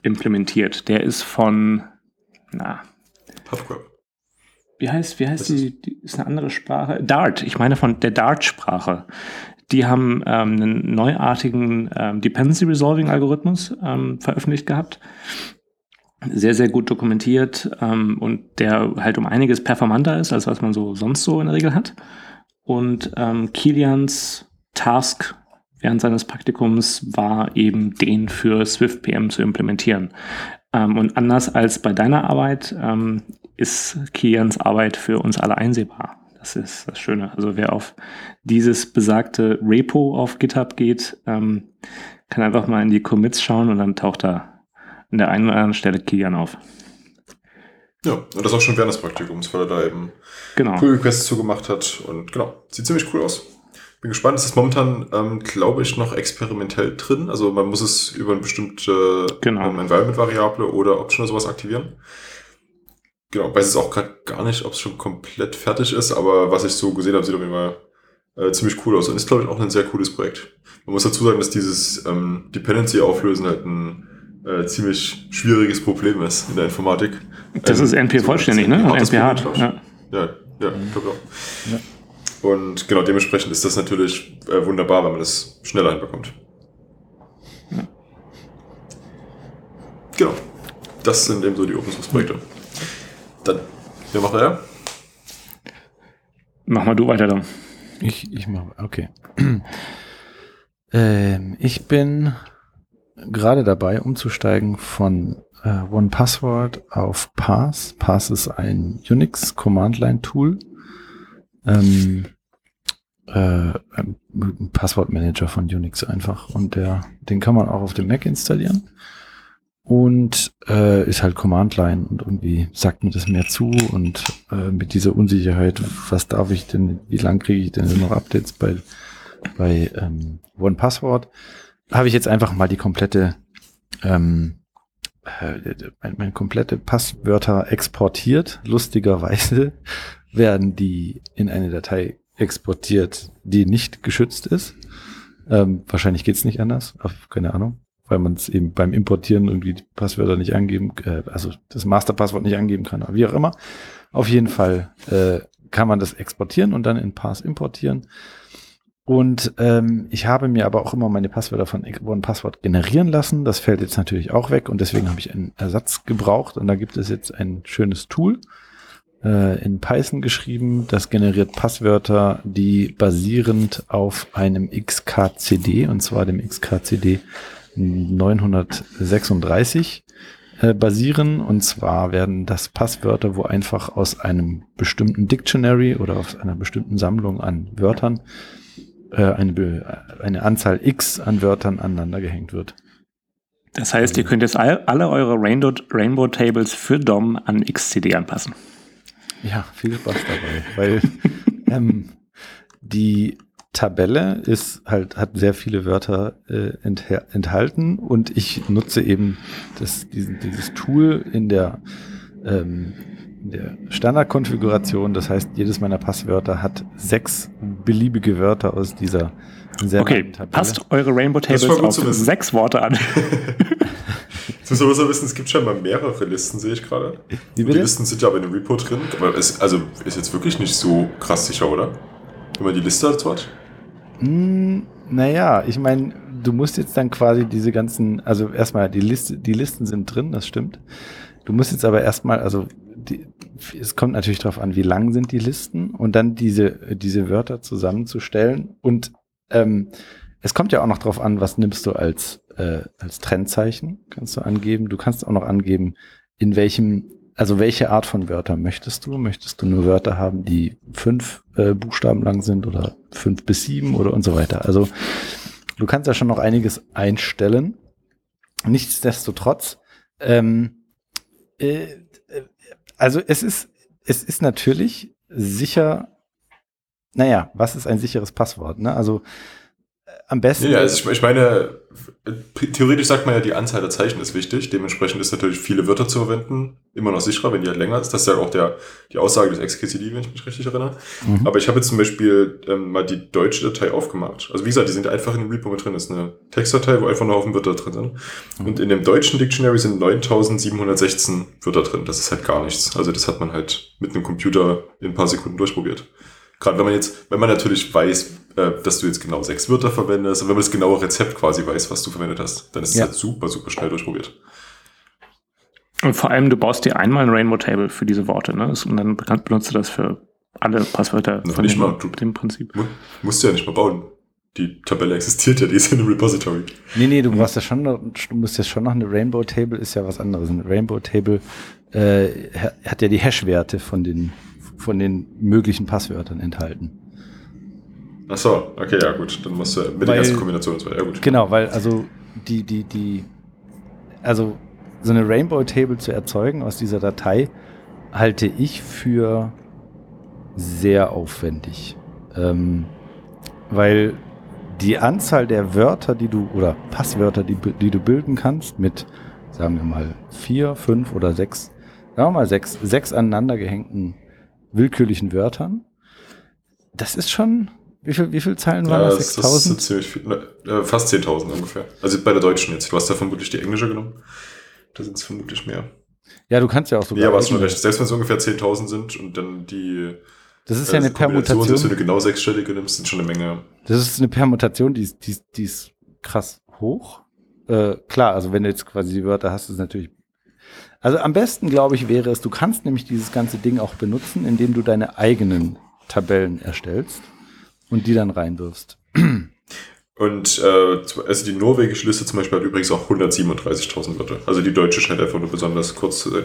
implementiert. Der ist von, na, PubQuip. Wie heißt, wie heißt die, die, ist eine andere Sprache? Dart. Ich meine von der Dart-Sprache. Die haben ähm, einen neuartigen ähm, Dependency Resolving Algorithmus ähm, veröffentlicht gehabt. Sehr, sehr gut dokumentiert ähm, und der halt um einiges performanter ist, als was man so sonst so in der Regel hat. Und ähm, Kilians Task während seines Praktikums war eben den für Swift PM zu implementieren. Ähm, und anders als bei deiner Arbeit ähm, ist Kilians Arbeit für uns alle einsehbar. Das ist das Schöne. Also wer auf dieses besagte Repo auf GitHub geht, ähm, kann einfach mal in die Commits schauen und dann taucht da an der einen oder anderen Stelle Kilian auf. Ja, und das auch schon während des Praktikums, weil er da eben genau. Pull Requests zugemacht hat. Und genau, sieht ziemlich cool aus. Bin gespannt. Es ist momentan, ähm, glaube ich, noch experimentell drin. Also man muss es über eine bestimmte genau. ähm, Environment-Variable oder Option oder sowas aktivieren. Genau, weiß es auch gerade gar nicht, ob es schon komplett fertig ist, aber was ich so gesehen habe, sieht auf jeden Fall äh, ziemlich cool aus und ist, glaube ich, auch ein sehr cooles Projekt. Man muss dazu sagen, dass dieses ähm, Dependency-Auflösen halt ein äh, ziemlich schwieriges Problem ist in der Informatik. Das ähm, ist NP so vollständig, ne? Und NP hart. Ja, ja, ja mhm. glaube auch. Ja. Und genau dementsprechend ist das natürlich äh, wunderbar, wenn man das schneller hinbekommt. Ja. Genau. Das sind eben so die Open Source Projekte. Dann, wer macht er? Mach mal du weiter dann. Ich, ich mach, okay. ähm, ich bin gerade dabei, umzusteigen von äh, OnePassword auf Pass. Pass ist ein Unix Command Line Tool. Ähm, äh, ein Passwortmanager von Unix einfach. Und der, den kann man auch auf dem Mac installieren und äh, ist halt Command Line und irgendwie sagt mir das mehr zu und äh, mit dieser Unsicherheit, was darf ich denn, wie lang kriege ich denn noch Updates bei bei ähm, One Password, habe ich jetzt einfach mal die komplette ähm, äh, meine, meine komplette Passwörter exportiert. Lustigerweise werden die in eine Datei exportiert, die nicht geschützt ist. Ähm, wahrscheinlich geht's nicht anders, keine Ahnung weil man es eben beim Importieren irgendwie die Passwörter nicht angeben, äh, also das Masterpasswort nicht angeben kann, aber wie auch immer. Auf jeden Fall äh, kann man das exportieren und dann in Pass importieren. Und ähm, ich habe mir aber auch immer meine Passwörter von OnePassword generieren lassen. Das fällt jetzt natürlich auch weg und deswegen habe ich einen Ersatz gebraucht. Und da gibt es jetzt ein schönes Tool äh, in Python geschrieben. Das generiert Passwörter, die basierend auf einem XKCD, und zwar dem XKCD 936 äh, basieren. Und zwar werden das Passwörter, wo einfach aus einem bestimmten Dictionary oder aus einer bestimmten Sammlung an Wörtern äh, eine, eine Anzahl X an Wörtern aneinander gehängt wird. Das heißt, ihr könnt jetzt all, alle eure Rainbow, Rainbow Tables für DOM an XCD anpassen. Ja, viel Spaß dabei, weil ähm, die Tabelle ist halt, hat sehr viele Wörter äh, enthalten und ich nutze eben das, diesen, dieses Tool in der ähm, in der Standardkonfiguration. Das heißt, jedes meiner Passwörter hat sechs beliebige Wörter aus dieser sehr Okay, passt eure Rainbow Tables auf sechs Worte an. Jetzt müssen wir aber so wissen, es gibt scheinbar mehrere Listen, sehe ich gerade. Die bitte? Listen sind ja aber in dem Repo drin. Aber es also ist jetzt wirklich nicht so krass sicher, oder? Wenn man die Liste dazu hat. Mm, naja, ich meine, du musst jetzt dann quasi diese ganzen, also erstmal die Liste, die Listen sind drin, das stimmt. Du musst jetzt aber erstmal, also die, es kommt natürlich darauf an, wie lang sind die Listen und dann diese, diese Wörter zusammenzustellen. Und ähm, es kommt ja auch noch darauf an, was nimmst du als, äh, als Trennzeichen, kannst du angeben. Du kannst auch noch angeben, in welchem, also welche Art von Wörtern möchtest du? Möchtest du nur Wörter haben, die fünf äh, Buchstaben lang sind oder fünf bis sieben oder und so weiter? Also du kannst ja schon noch einiges einstellen. Nichtsdestotrotz, ähm, äh, äh, also es ist, es ist natürlich sicher, naja, was ist ein sicheres Passwort? Ne? Also am besten. Ja, also ich, meine, theoretisch sagt man ja, die Anzahl der Zeichen ist wichtig. Dementsprechend ist natürlich viele Wörter zu verwenden immer noch sicherer, wenn die halt länger ist. Das ist ja auch der, die Aussage des XKCD, wenn ich mich richtig erinnere. Mhm. Aber ich habe jetzt zum Beispiel ähm, mal die deutsche Datei aufgemacht. Also wie gesagt, die sind einfach in dem Repo mit drin. Das ist eine Textdatei, wo einfach nur Haufen Wörter drin sind. Und in dem deutschen Dictionary sind 9716 Wörter drin. Das ist halt gar nichts. Also das hat man halt mit einem Computer in ein paar Sekunden durchprobiert. Gerade wenn man jetzt, wenn man natürlich weiß, äh, dass du jetzt genau sechs Wörter verwendest und wenn man das genaue Rezept quasi weiß, was du verwendet hast, dann ist es Ja. halt super, super schnell durchprobiert. Und vor allem, du baust dir einmal ein Rainbow Table für diese Worte, ne? Und dann benutzt du das für alle Passwörter von nicht dem, mal, du- dem Prinzip. Mu- Musst du ja nicht mal bauen. Die Tabelle existiert ja, die ist in dem Repository. Nee, nee, du brauchst ja schon, noch- du musst ja schon noch eine Rainbow Table, ist ja was anderes. Eine Rainbow Table äh, ha- hat ja die Hash-Werte von den, von den möglichen Passwörtern enthalten. Ach so, okay, ja gut. Dann musst du mit der ganzen Kombination und so weiter. Ja gut. Genau, weil also die, die, die, also so eine Rainbow Table zu erzeugen aus dieser Datei halte ich für sehr aufwendig. Ähm, weil die Anzahl der Wörter, die du, oder Passwörter, die, die du bilden kannst, mit, sagen wir mal, vier, fünf oder sechs, sagen wir mal sechs, sechs aneinander gehängten willkürlichen Wörtern, das ist schon, wie viel, wie viel Zeilen waren Ja, das? das, das ist 6000? ziemlich viel. ne, äh, Fast 10.000 ungefähr. Also bei der deutschen jetzt. Du hast ja vermutlich die englische genommen. Da sind es vermutlich mehr. Ja, du kannst ja auch sogar. Ja, aber hast schon recht. Selbst wenn es ungefähr 10.000 sind und dann die Das ist ja eine äh, Kombination, Selbst wenn Permutation. du genau sechsstellige nimmst, sind schon eine Menge. Das ist eine Permutation, die ist, die, ist- die ist krass hoch. Äh, klar, also wenn du jetzt quasi die Wörter hast, ist es natürlich. Also am besten, glaube ich, wäre es, du kannst nämlich dieses ganze Ding auch benutzen, indem du deine eigenen Tabellen erstellst und die dann reinwirfst. Und äh, also die norwegische Liste zum Beispiel hat übrigens auch 137.000 Wörter. Also die deutsche scheint einfach nur besonders kurz zu sein.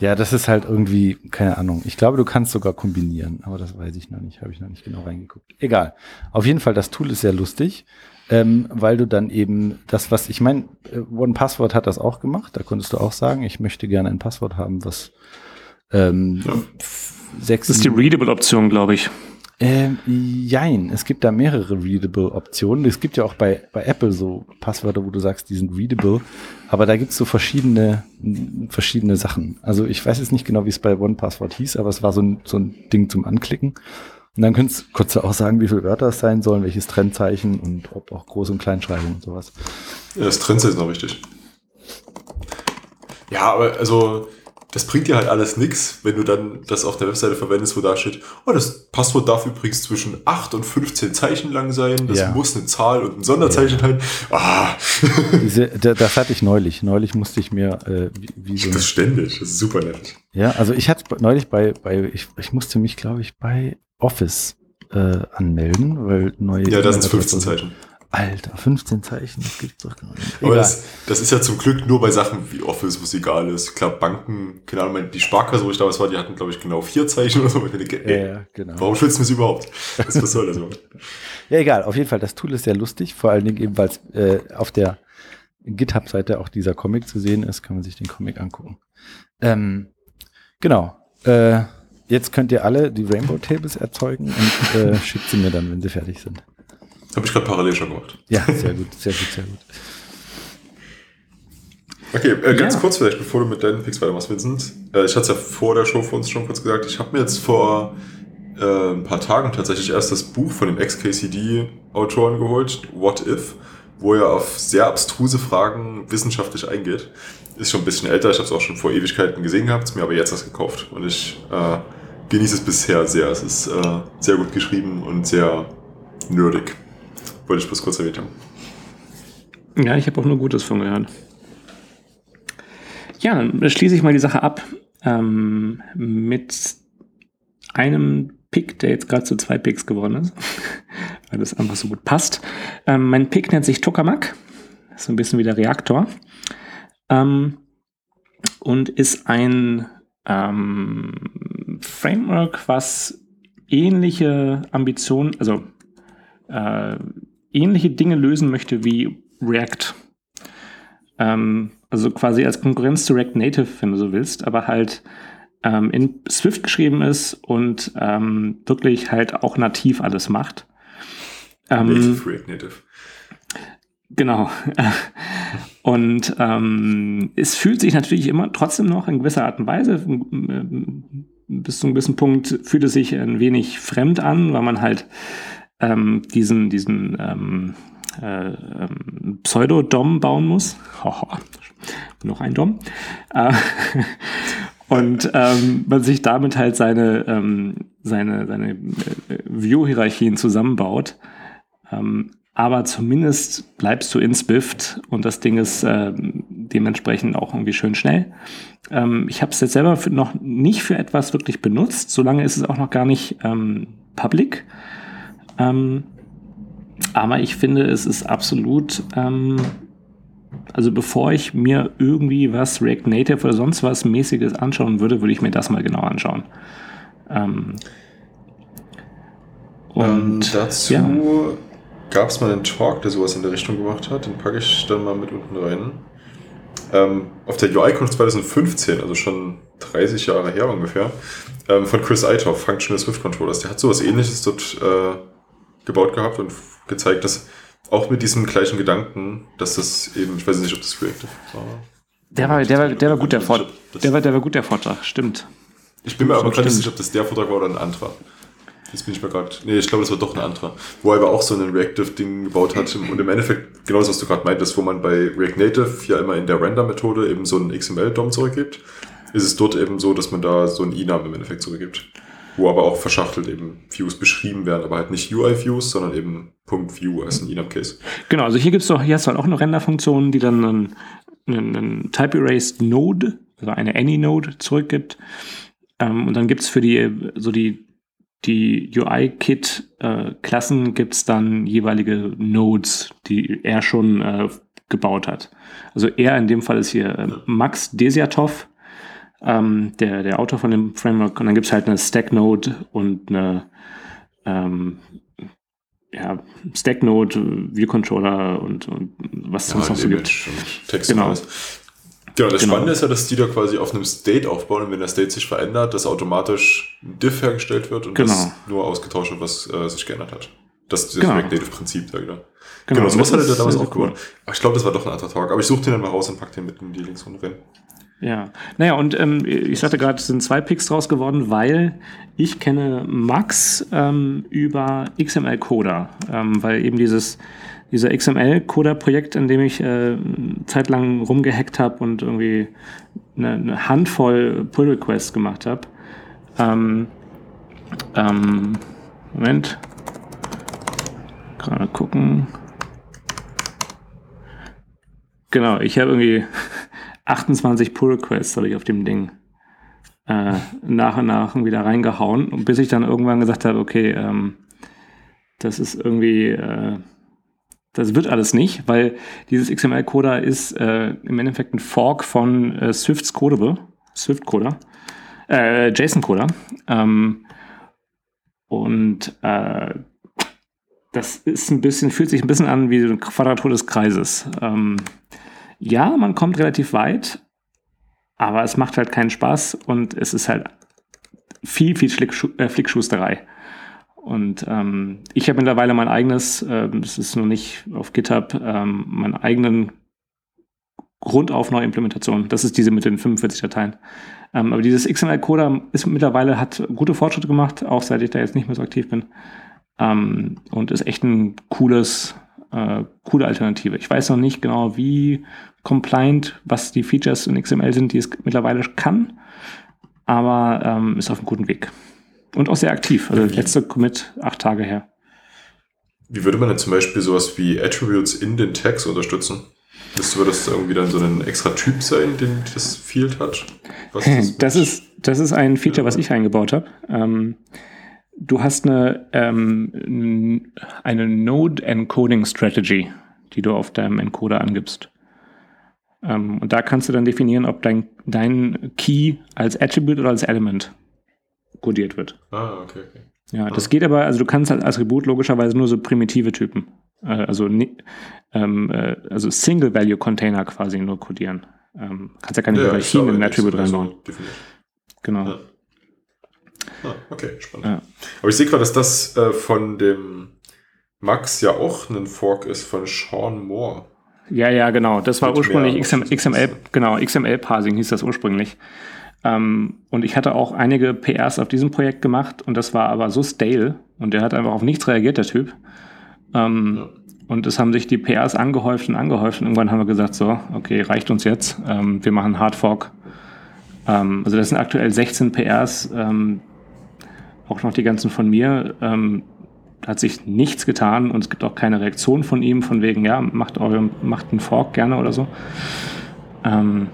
Ja, das ist halt irgendwie, keine Ahnung. Ich glaube, du kannst sogar kombinieren, aber das weiß ich noch nicht, habe ich noch nicht genau reingeguckt. Egal. Auf jeden Fall, das Tool ist sehr lustig, ähm, weil du dann eben das, was ich meine, One Password hat das auch gemacht. Da konntest du auch sagen, ich möchte gerne ein Passwort haben, was ähm, Ja. sechs. Das ist die Readable-Option, glaube ich. Ähm, jein, es gibt da mehrere Readable-Optionen. Es gibt ja auch bei, bei Apple so Passwörter, wo du sagst, die sind readable, aber da gibt's so verschiedene, verschiedene Sachen. Also ich weiß jetzt nicht genau, wie es bei OnePassword hieß, aber es war so ein, so ein Ding zum Anklicken. Und dann könntest, konntest du auch sagen, wie viele Wörter es sein sollen, welches Trennzeichen und ob auch Groß- und Kleinschreibung und sowas. Ja, das Trends ist noch wichtig. Ja, aber also das bringt dir halt alles nix, wenn du dann das auf der Webseite verwendest, wo da steht, oh, das Passwort darf übrigens zwischen 8 und 15 Zeichen lang sein, das Ja. muss eine Zahl und ein Sonderzeichen enthalten. Ah, Diese, da- das hatte ich neulich. Neulich musste ich mir äh, wie, wie so das ständig, das ist super nett. Ja, also ich hatte neulich bei, bei ich, ich musste mich, glaube ich, bei Office äh, anmelden, weil neue. Ja, das sind E-Mail-Adresse- 15 Zeichen. Alter, 15 Zeichen, das gibt's doch gar nicht. Aber das, das ist ja zum Glück nur bei Sachen wie Office, wo es egal ist. Klar, Banken, keine Ahnung, die Sparkasse, wo ich damals war, die hatten, glaube ich, genau vier Zeichen oder so. Denke, ja, ey, ja, genau. warum schützen wir es überhaupt? Was, was soll das überhaupt? Ja, egal. Auf jeden Fall, das Tool ist sehr lustig. Vor allen Dingen eben, weil es äh, auf der GitHub-Seite auch dieser Comic zu sehen ist, kann man sich den Comic angucken. Ähm, genau. Äh, jetzt könnt ihr alle die Rainbow Tables erzeugen und äh, schickt sie mir dann, wenn sie fertig sind. Habe ich gerade parallel schon gemacht. Ja, sehr gut, sehr gut, sehr gut. Okay, äh, ganz Ja. kurz vielleicht, bevor du mit deinen Picks weitermachst, Vincent. Äh, ich hatte es ja vor der Show für uns schon kurz gesagt. Ich habe mir jetzt vor äh, ein paar Tagen tatsächlich erst das Buch von dem Ex-KCD-Autoren geholt, What If, wo er auf sehr abstruse Fragen wissenschaftlich eingeht. Ist schon ein bisschen älter, ich habe es auch schon vor Ewigkeiten gesehen gehabt, ist mir aber jetzt erst gekauft. Und ich äh, genieße es bisher sehr. Es ist äh, sehr gut geschrieben und sehr nerdig. Wollte ich bloß kurz erwähnt haben. Ja, ich habe auch nur Gutes von gehört. Ja, dann schließe ich mal die Sache ab ähm, mit einem Pick, der jetzt gerade zu zwei Picks geworden ist, weil das einfach so gut passt. Ähm, mein Pick nennt sich Tokamak, ist so ein bisschen wie der Reaktor ähm, und ist ein ähm, Framework, was ähnliche Ambitionen, also äh, ähnliche Dinge lösen möchte wie React. Ähm, also quasi als Konkurrenz zu React Native, wenn du so willst, aber halt ähm, in Swift geschrieben ist und ähm, wirklich halt auch nativ alles macht. Ähm, Native React Native. Genau. Und ähm, es fühlt sich natürlich immer trotzdem noch in gewisser Art und Weise, ähm, bis zu einem gewissen Punkt fühlt es sich ein wenig fremd an, weil man halt ähm, diesen, diesen ähm, äh, ähm, Pseudo-Dom bauen muss. Hoho, noch ein Dom. Äh, und ähm, man sich damit halt seine, ähm, seine, seine äh, View-Hierarchien zusammenbaut. Ähm, aber zumindest bleibst du in Swift und das Ding ist äh, dementsprechend auch irgendwie schön schnell. Ähm, ich habe es jetzt selber für, noch nicht für etwas wirklich benutzt, solange ist es auch noch gar nicht ähm, public. Ähm, aber ich finde, es ist absolut, ähm, also bevor ich mir irgendwie was React Native oder sonst was mäßiges anschauen würde, würde ich mir das mal genau anschauen. Ähm, Und Ähm, dazu ja. gab es mal einen Talk, der sowas in der Richtung gemacht hat. Den packe ich dann mal mit unten rein. Ähm, auf der UICon 2015, also schon 30 Jahre her ungefähr, ähm, von Chris Eitoff, Functional Swift Controllers. Der hat sowas ähnliches dort äh, gebaut gehabt und gezeigt, dass auch mit diesem gleichen Gedanken, dass das eben, ich weiß nicht, ob das Reactive war. Der war, der war, der war gut, der Vortrag. Der war, der war gut, der Vortrag, stimmt. Ich bin mir aber gerade nicht sicher, ob das der Vortrag war oder ein anderer. Jetzt bin ich mir gerade. Nee, ich glaube, das war doch ein anderer. Wo er aber auch so ein Reactive-Ding gebaut hat. Und im Endeffekt, genau das, was du gerade meintest, wo man bei React Native ja immer in der Render-Methode eben so einen XML-DOM zurückgibt, ist es dort eben so, dass man da so einen I-Namen im Endeffekt zurückgibt. Wo aber auch verschachtelt eben Views beschrieben werden, aber halt nicht UI-Views, sondern eben .view als ein Enum-Case. Genau, also hier gibt's doch, hier hast du halt auch eine Render-Funktion, die dann einen, einen, einen Type-Erased Node, also eine Any-Node zurückgibt. Ähm, und dann gibt's für die, so die, die UI-Kit-Klassen gibt's dann jeweilige Nodes, die er schon äh, gebaut hat. Also er in dem Fall ist hier äh, Max Desiatov, ähm, der, der Autor von dem Framework. Und dann gibt's halt eine Stack-Node und eine ähm, ja, Stack-Node, View-Controller und, und was es sonst noch so gibt. Text Genau. alles. Genau, das Genau. Spannende ist ja, dass die da quasi auf einem State aufbauen und wenn der State sich verändert, dass automatisch ein Diff hergestellt wird und Genau. das nur ausgetauscht wird, was äh, sich geändert hat. Das ist das Genau. React Native Prinzip da wieder. Genau, Genau, sowas hatte der damals auch gemacht. Aber ich glaube, das war doch ein anderer Talk. Aber ich suche den dann mal raus und pack den mit in die Links unten rein. Ja, naja, und ähm, ich sagte gerade, es sind zwei Picks draus geworden, weil ich kenne Max ähm, über XML Coder, ähm, weil eben dieses dieser XML Coder Projekt, in dem ich äh, zeitlang rumgehackt habe und irgendwie eine, eine Handvoll Pull Requests gemacht habe. Ähm, ähm, Moment, gerade gucken. Genau, ich habe irgendwie 28 Pull Requests habe ich auf dem Ding äh, nach und nach wieder reingehauen, bis ich dann irgendwann gesagt habe, okay, ähm, das ist irgendwie, äh, das wird alles nicht, weil dieses XML-Coder ist äh, im Endeffekt ein Fork von äh, Swifts Codable, Swift-Coder, äh, JSON-Coder. Ähm, und äh, das ist ein bisschen, fühlt sich ein bisschen an wie eine Quadratur des Kreises. Ähm, ja, man kommt relativ weit, aber es macht halt keinen Spaß und es ist halt viel, viel Schlickschu äh, Flickschusterei. Und ähm, ich habe mittlerweile mein eigenes, ähm, das ist noch nicht auf GitHub, ähm, meinen eigenen grundauf neue Implementation. Das ist diese mit den 45 Dateien. Ähm, aber dieses XML-Coder ist mittlerweile, hat gute Fortschritte gemacht, auch seit ich da jetzt nicht mehr so aktiv bin. Ähm, und ist echt ein cooles, äh, coole Alternative. Ich weiß noch nicht genau, wie compliant, was die Features in XML sind, die es mittlerweile kann, aber ähm, ist auf einem guten Weg. Und auch sehr aktiv. Also letzte Commit acht Tage her. Wie würde man denn zum Beispiel sowas wie Attributes in den Tags unterstützen? Das würde das irgendwie dann so ein extra Typ sein, den das Field hat? Das, das ist, das ist ein Feature, was ich eingebaut habe. Ähm, du hast eine, ähm, eine Node Encoding Strategy, die du auf deinem Encoder angibst. Ähm, und da kannst du dann definieren, ob dein, dein Key als Attribute oder als Element codiert wird. Ah, okay, okay. Ja, das geht aber, also du kannst als Attribut logischerweise nur so primitive Typen, äh, also, ähm, äh, also Single-Value-Container quasi nur codieren. Ähm, kannst ja keine ja, Hierarchien in ein Attribute reinbauen. So genau. Ja. Ah, okay, spannend. Ja. Aber ich sehe gerade, dass das äh, von dem Max ja auch ein Fork ist von Sean Moore. Ja, ja, genau. Das war ursprünglich XML, XML, genau, XML-Parsing hieß das ursprünglich. Ähm, und ich hatte auch einige PRs auf diesem Projekt gemacht und das war aber so stale und der hat einfach auf nichts reagiert, der Typ. Ähm, ja. Und es haben sich die PRs angehäuft und angehäuft und irgendwann haben wir gesagt, so, okay, reicht uns jetzt. Ähm, wir machen Hardfork. Ähm, also das sind aktuell 16 PRs, ähm, auch noch die ganzen von mir. Hat sich nichts getan und es gibt auch keine Reaktion von ihm, von wegen, ja, macht, eure, macht einen Fork gerne oder so. Ähm,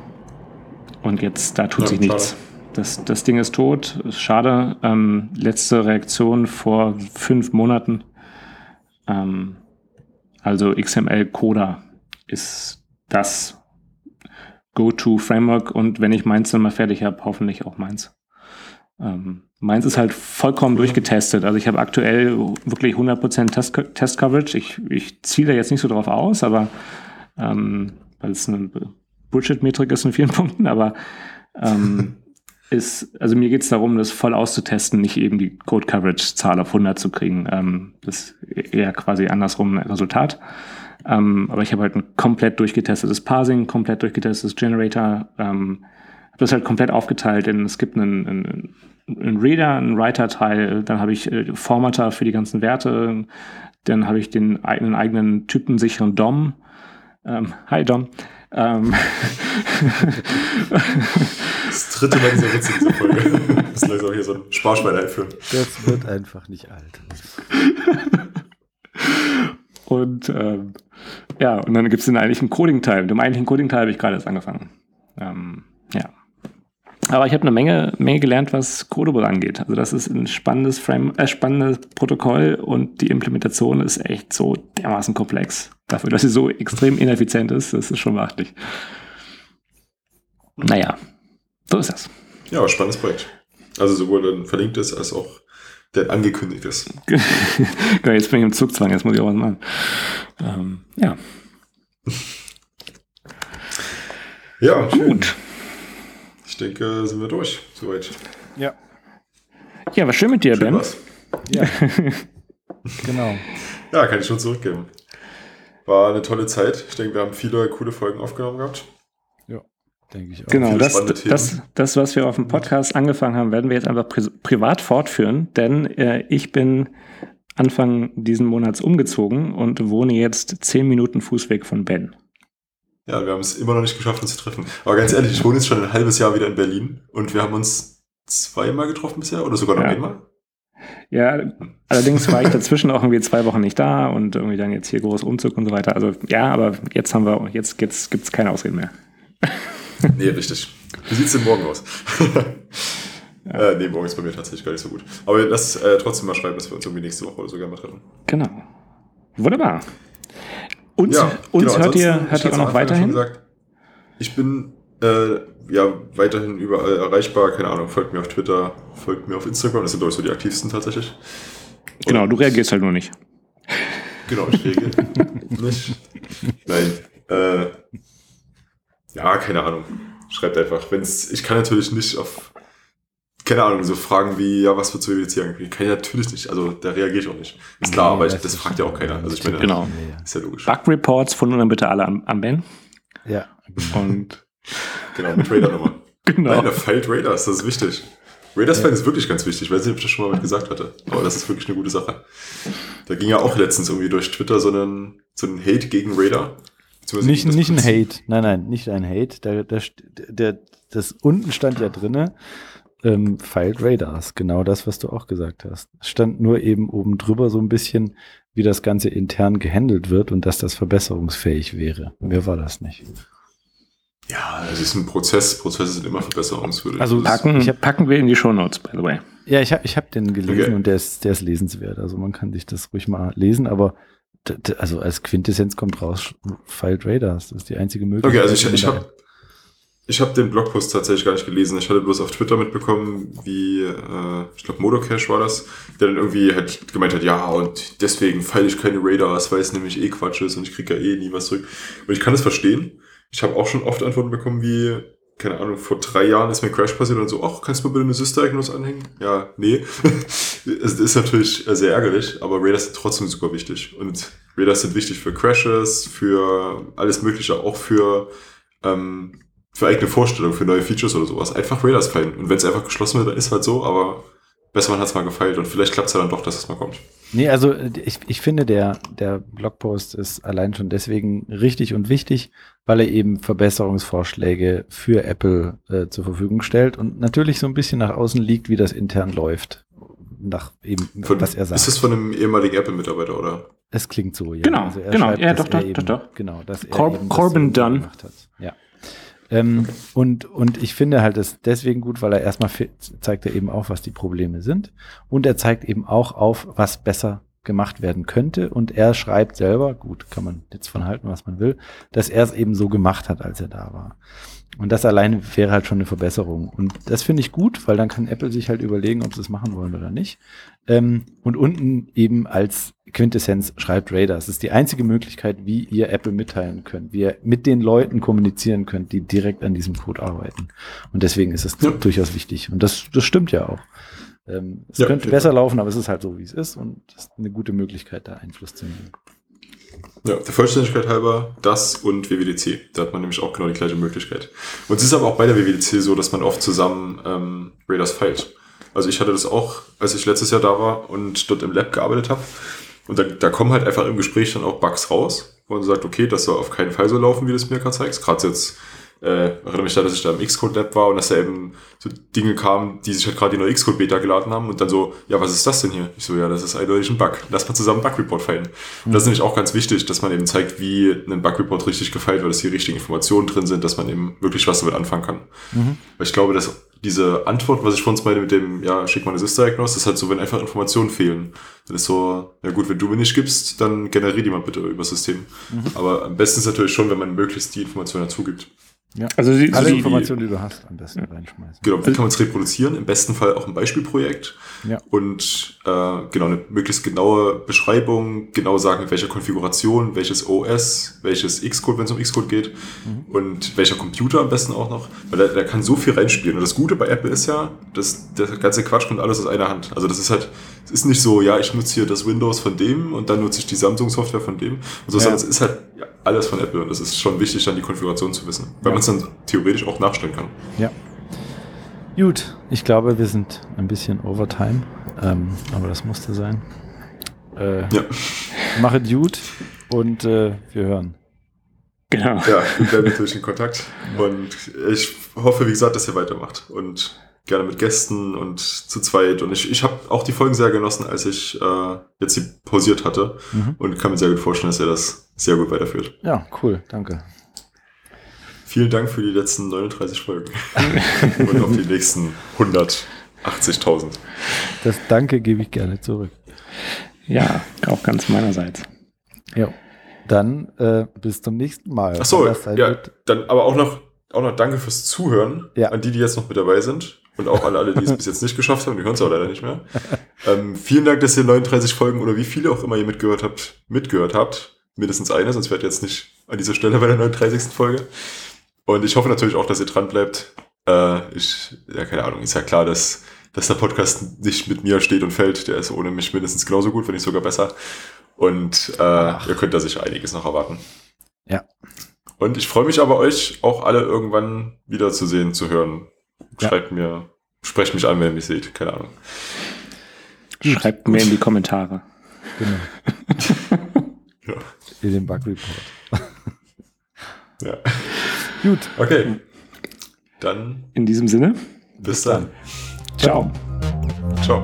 und jetzt, da tut ja, sich nichts. Das, das Ding ist tot, ist schade. Ähm, letzte Reaktion vor fünf Monaten. Ähm, also XML Coda ist das Go-To-Framework und wenn ich meins dann mal fertig habe, hoffentlich auch meins. Ähm, meins ist halt vollkommen durchgetestet. Also ich habe aktuell wirklich 100% Test, Test Coverage. Ich, ich ziele da jetzt nicht so drauf aus, aber ähm, weil es eine Bullshit-Metrik ist in vielen Punkten, aber ähm, ist, also mir geht es darum, das voll auszutesten, nicht eben die Code-Coverage-Zahl auf 100 zu kriegen. Ähm, das ist eher quasi andersrum ein Resultat. Ähm, aber ich habe halt ein komplett durchgetestetes Parsing, komplett durchgetestetes Generator. Ähm, das halt komplett aufgeteilt in, es gibt einen, einen, einen Reader, einen Writer-Teil, dann habe ich äh, Formatter für die ganzen Werte, dann habe ich den eigenen, eigenen typensicheren DOM. Ähm, hi DOM. Ähm. Das dritte Mal dieser Witz in dieser Folge. Das ist langsam hier so ein Sparschwein einführen. Das wird einfach nicht alt. Und ähm, ja, und dann gibt es den eigentlichen Coding-Teil. Mit dem eigentlichen Coding-Teil habe ich gerade erst angefangen. Ähm. Aber ich habe eine Menge, Menge gelernt, was Codable angeht. Also das ist ein spannendes Frame, äh, spannendes Protokoll und die Implementation ist echt so dermaßen komplex. Dafür, dass sie so extrem ineffizient ist, das ist schon beachtlich. Naja, so ist das. Ja, spannendes Projekt. Also sowohl ein verlinktes als auch der angekündigt ist. jetzt bin ich im Zugzwang, jetzt muss ich auch was machen. Ähm, ja. ja, schön. gut. Ich denke, sind wir durch, soweit. Ja. Ja, war schön mit dir, schön Ben. Was. Ja. genau. Ja, kann ich schon zurückgeben. War eine tolle Zeit. Ich denke, wir haben viele coole Folgen aufgenommen gehabt. Ja, denke ich auch. Genau, das, das, das, was wir auf dem Podcast angefangen haben, werden wir jetzt einfach pri privat fortführen, denn äh, ich bin Anfang diesen Monats umgezogen und wohne jetzt zehn Minuten Fußweg von Ben. Ja, wir haben es immer noch nicht geschafft, uns zu treffen. Aber ganz ehrlich, ich wohne jetzt schon ein halbes Jahr wieder in Berlin und wir haben uns zweimal getroffen bisher oder sogar noch ja. einmal. Ja, allerdings war ich dazwischen auch irgendwie zwei Wochen nicht da und irgendwie dann jetzt hier groß Umzug und so weiter. Also ja, aber jetzt haben wir, jetzt, jetzt gibt es keine Ausreden mehr. nee, richtig. Wie sieht es denn morgen aus? ja. äh, nee, morgen ist bei mir tatsächlich gar nicht so gut. Aber lass äh, trotzdem mal schreiben, dass wir uns irgendwie nächste Woche oder sogar mal treffen. Genau. Wunderbar. Uns, ja, uns genau, hört ihr, hört ihr auch noch weiterhin? Gesagt, ich bin äh, ja weiterhin überall erreichbar. Keine Ahnung, folgt mir auf Twitter, folgt mir auf Instagram. Das sind, glaube ich, so die aktivsten tatsächlich. Genau, du reagierst halt nur nicht. Genau, ich reagiere nicht. Nein. Äh, ja, keine Ahnung. Schreibt einfach. Wenn's, ich kann natürlich nicht auf, keine Ahnung, so Fragen wie, ja, was wird zu WWC eigentlich? Kann ich natürlich nicht. Also, da reagiere ich auch nicht. Ist klar, nee, aber ich, das, das fragt ja auch keiner. Also, ich meine, genau. ist ja logisch. Bug Reports von nun dann bitte alle am, am Ben. Ja. Und Genau, mit Raider-Nummer. genau. Nein, da feilt Raiders, das ist wichtig. Raiders-Fan ist wirklich ganz wichtig, weil ich weiß nicht, ob ich das schon mal gesagt hatte. Aber das ist wirklich eine gute Sache. Da ging ja auch letztens irgendwie durch Twitter so ein, so ein Hate gegen Raider. Nicht, nicht ein. Hate. Nein, nein, nicht ein Hate. Der, der, der, das unten stand ja drinne, ähm, Filed Radars. Genau das, was du auch gesagt hast. Es stand nur eben oben drüber so ein bisschen, wie das Ganze intern gehandelt wird und dass das verbesserungsfähig wäre. Mehr war das nicht. Ja, es ist ein Prozess. Prozesse sind immer verbesserungswürdig. Also Packen, Ich hab- packen wir in die Shownotes, by the way. Ja, ich habe ich hab den gelesen Okay. und der ist, der ist lesenswert. Also man kann sich das ruhig mal lesen, aber also als Quintessenz kommt raus, Filed Radars. Das ist die einzige Möglichkeit. Okay, also ich, ich habe ich hab den Blogpost tatsächlich gar nicht gelesen. Ich hatte bloß auf Twitter mitbekommen, wie, äh, ich glaube, Modocash war das, der dann irgendwie halt gemeint hat, ja, und deswegen feile ich keine Raiders, weil es nämlich eh Quatsch ist und ich kriege ja eh nie was zurück. Und ich kann das verstehen. Ich habe auch schon oft Antworten bekommen wie, keine Ahnung, vor drei Jahren ist mir Crash passiert und so, ach, kannst du mir bitte eine Sys-Diagnose anhängen? Ja, nee. es ist natürlich sehr ärgerlich, aber Raiders sind trotzdem super wichtig. Und Raiders sind wichtig für Crashes, für alles Mögliche, auch für, ähm, für eigene Vorstellungen, für neue Features oder sowas. Einfach Raiders feilen. Und wenn es einfach geschlossen wird, dann ist halt so, aber besser man hat es mal gefeilt und vielleicht klappt es ja dann doch, dass es mal kommt. Nee, also ich, ich finde, der, der Blogpost ist allein schon deswegen richtig und wichtig, weil er eben Verbesserungsvorschläge für Apple äh, zur Verfügung stellt und natürlich so ein bisschen nach außen liegt, wie das intern läuft. Nach eben, Von, was er sagt. Ist das von einem ehemaligen Apple-Mitarbeiter, oder? Es klingt so, ja. Genau, er genau, schreibt, ja, dass doch, er doch, eben, doch, doch. Genau, dass er Cor- eben das Corbin Dunn. gemacht hat. Ja. Ähm, und, und ich finde halt es deswegen gut, weil er erstmal zeigt er eben auf, was die Probleme sind. Und er zeigt eben auch auf, was besser gemacht werden könnte. Und er schreibt selber, gut, kann man jetzt von halten, was man will, dass er es eben so gemacht hat, als er da war. Und das alleine wäre halt schon eine Verbesserung. Und das finde ich gut, weil dann kann Apple sich halt überlegen, ob sie es machen wollen oder nicht. Ähm, und unten eben als Quintessenz schreibt Radar. Es ist die einzige Möglichkeit, wie ihr Apple mitteilen könnt, wie ihr mit den Leuten kommunizieren könnt, die direkt an diesem Code arbeiten. Und deswegen ist es Ja. durchaus wichtig. Und das, das stimmt ja auch. Ähm, es Ja, könnte besser laufen, aber es ist halt so, wie es ist. Und das ist eine gute Möglichkeit, da Einfluss zu nehmen. Ja, der Vollständigkeit halber, das und WWDC. Da hat man nämlich auch genau die gleiche Möglichkeit. Und es ist aber auch bei der WWDC so, dass man oft zusammen ähm, Raiders feilt. Also ich hatte das auch, als ich letztes Jahr da war und dort im Lab gearbeitet habe. Und da, da kommen halt einfach im Gespräch dann auch Bugs raus, wo man sagt, okay, das soll auf keinen Fall so laufen, wie du es mir gerade zeigst. Gerade jetzt äh, erinnere mich da, dass ich da im Xcode Lab war und dass da eben so Dinge kamen, die sich halt gerade die neue Xcode Beta geladen haben und dann so, ja, was ist das denn hier? Ich so, ja, das ist eindeutig ein Bug. Lass mal zusammen Bug Report feilen. Und das ist nämlich auch ganz wichtig, dass man eben zeigt, wie ein Bug Report richtig gefeilt wird, dass die richtigen Informationen drin sind, dass man eben wirklich was damit anfangen kann. Weil ich glaube, dass diese Antwort, was ich von uns meine mit dem, ja, schick mal eine Sys-Diagnose, ist halt so, wenn einfach Informationen fehlen. Dann ist so, ja gut, wenn du mir nicht gibst, dann generier die mal bitte über das System. Aber am besten ist natürlich schon, wenn man möglichst die Informationen dazu gibt. Also sie, Alle sie, Informationen, die du hast, am besten reinschmeißen. Genau, wie kann man es reproduzieren? Im besten Fall auch ein Beispielprojekt. Ja. Und äh, genau, eine möglichst genaue Beschreibung, genau sagen, mit welcher Konfiguration, welches OS, welches Xcode, wenn es um Xcode geht und welcher Computer am besten auch noch. Weil da, da kann so viel reinspielen. Und das Gute bei Apple ist ja, dass der ganze Quatsch kommt alles aus einer Hand. Also das ist halt, es ist nicht so, ja, ich nutze hier das Windows von dem und dann nutze ich die Samsung-Software von dem. Und so, Ja. sondern es ist halt ja, alles von Apple und es ist schon wichtig, dann die Konfiguration zu wissen. Weil Ja. man es dann theoretisch auch nachstellen kann. Ja. Gut, ich glaube, wir sind ein bisschen overtime, ähm, aber das musste sein. Äh, Ja. Machet gut und äh, wir hören. genau. Ja, wir bleiben natürlich in Kontakt. Und ich hoffe, wie gesagt, dass ihr weitermacht. Und gerne mit Gästen und zu zweit. Und ich, ich habe auch die Folgen sehr genossen, als ich äh, jetzt sie pausiert hatte. Mhm. Und kann mir sehr gut vorstellen, dass ihr das sehr gut weiterführt. Ja, cool, danke. Vielen Dank für die letzten 39 Folgen. und auf die nächsten 180.000. Das Danke gebe ich gerne zurück. Ja, auch ganz meinerseits. Ja. Dann äh, bis zum nächsten Mal. Ach so, Wenn das sein ja, wird. dann aber auch noch, auch noch danke fürs Zuhören Ja. an die, die jetzt noch mit dabei sind. Und auch an alle, die es bis jetzt nicht geschafft haben, die hören es auch leider nicht mehr. Ähm, vielen Dank, dass ihr 39 Folgen oder wie viele auch immer ihr mitgehört habt, mitgehört habt. Mindestens eine, sonst wärt ihr jetzt nicht an dieser Stelle bei der 39. Folge. Und ich hoffe natürlich auch, dass ihr dran bleibt. Äh, ich, ja, keine Ahnung, ist ja klar, dass, dass der Podcast nicht mit mir steht und fällt. Der ist ohne mich mindestens genauso gut, wenn nicht sogar besser. Und äh, ihr könnt da sicher einiges noch erwarten. Ja. Und ich freue mich aber, euch auch alle irgendwann wiederzusehen, zu hören. Ja. Schreibt mir, sprecht mich an, wenn ihr mich seht. Keine Ahnung. Schreibt mir in die Kommentare. Genau. Ja. In den Bug Report. ja. Gut. Okay. Dann In diesem Sinne, bis dann. ciao. Ciao.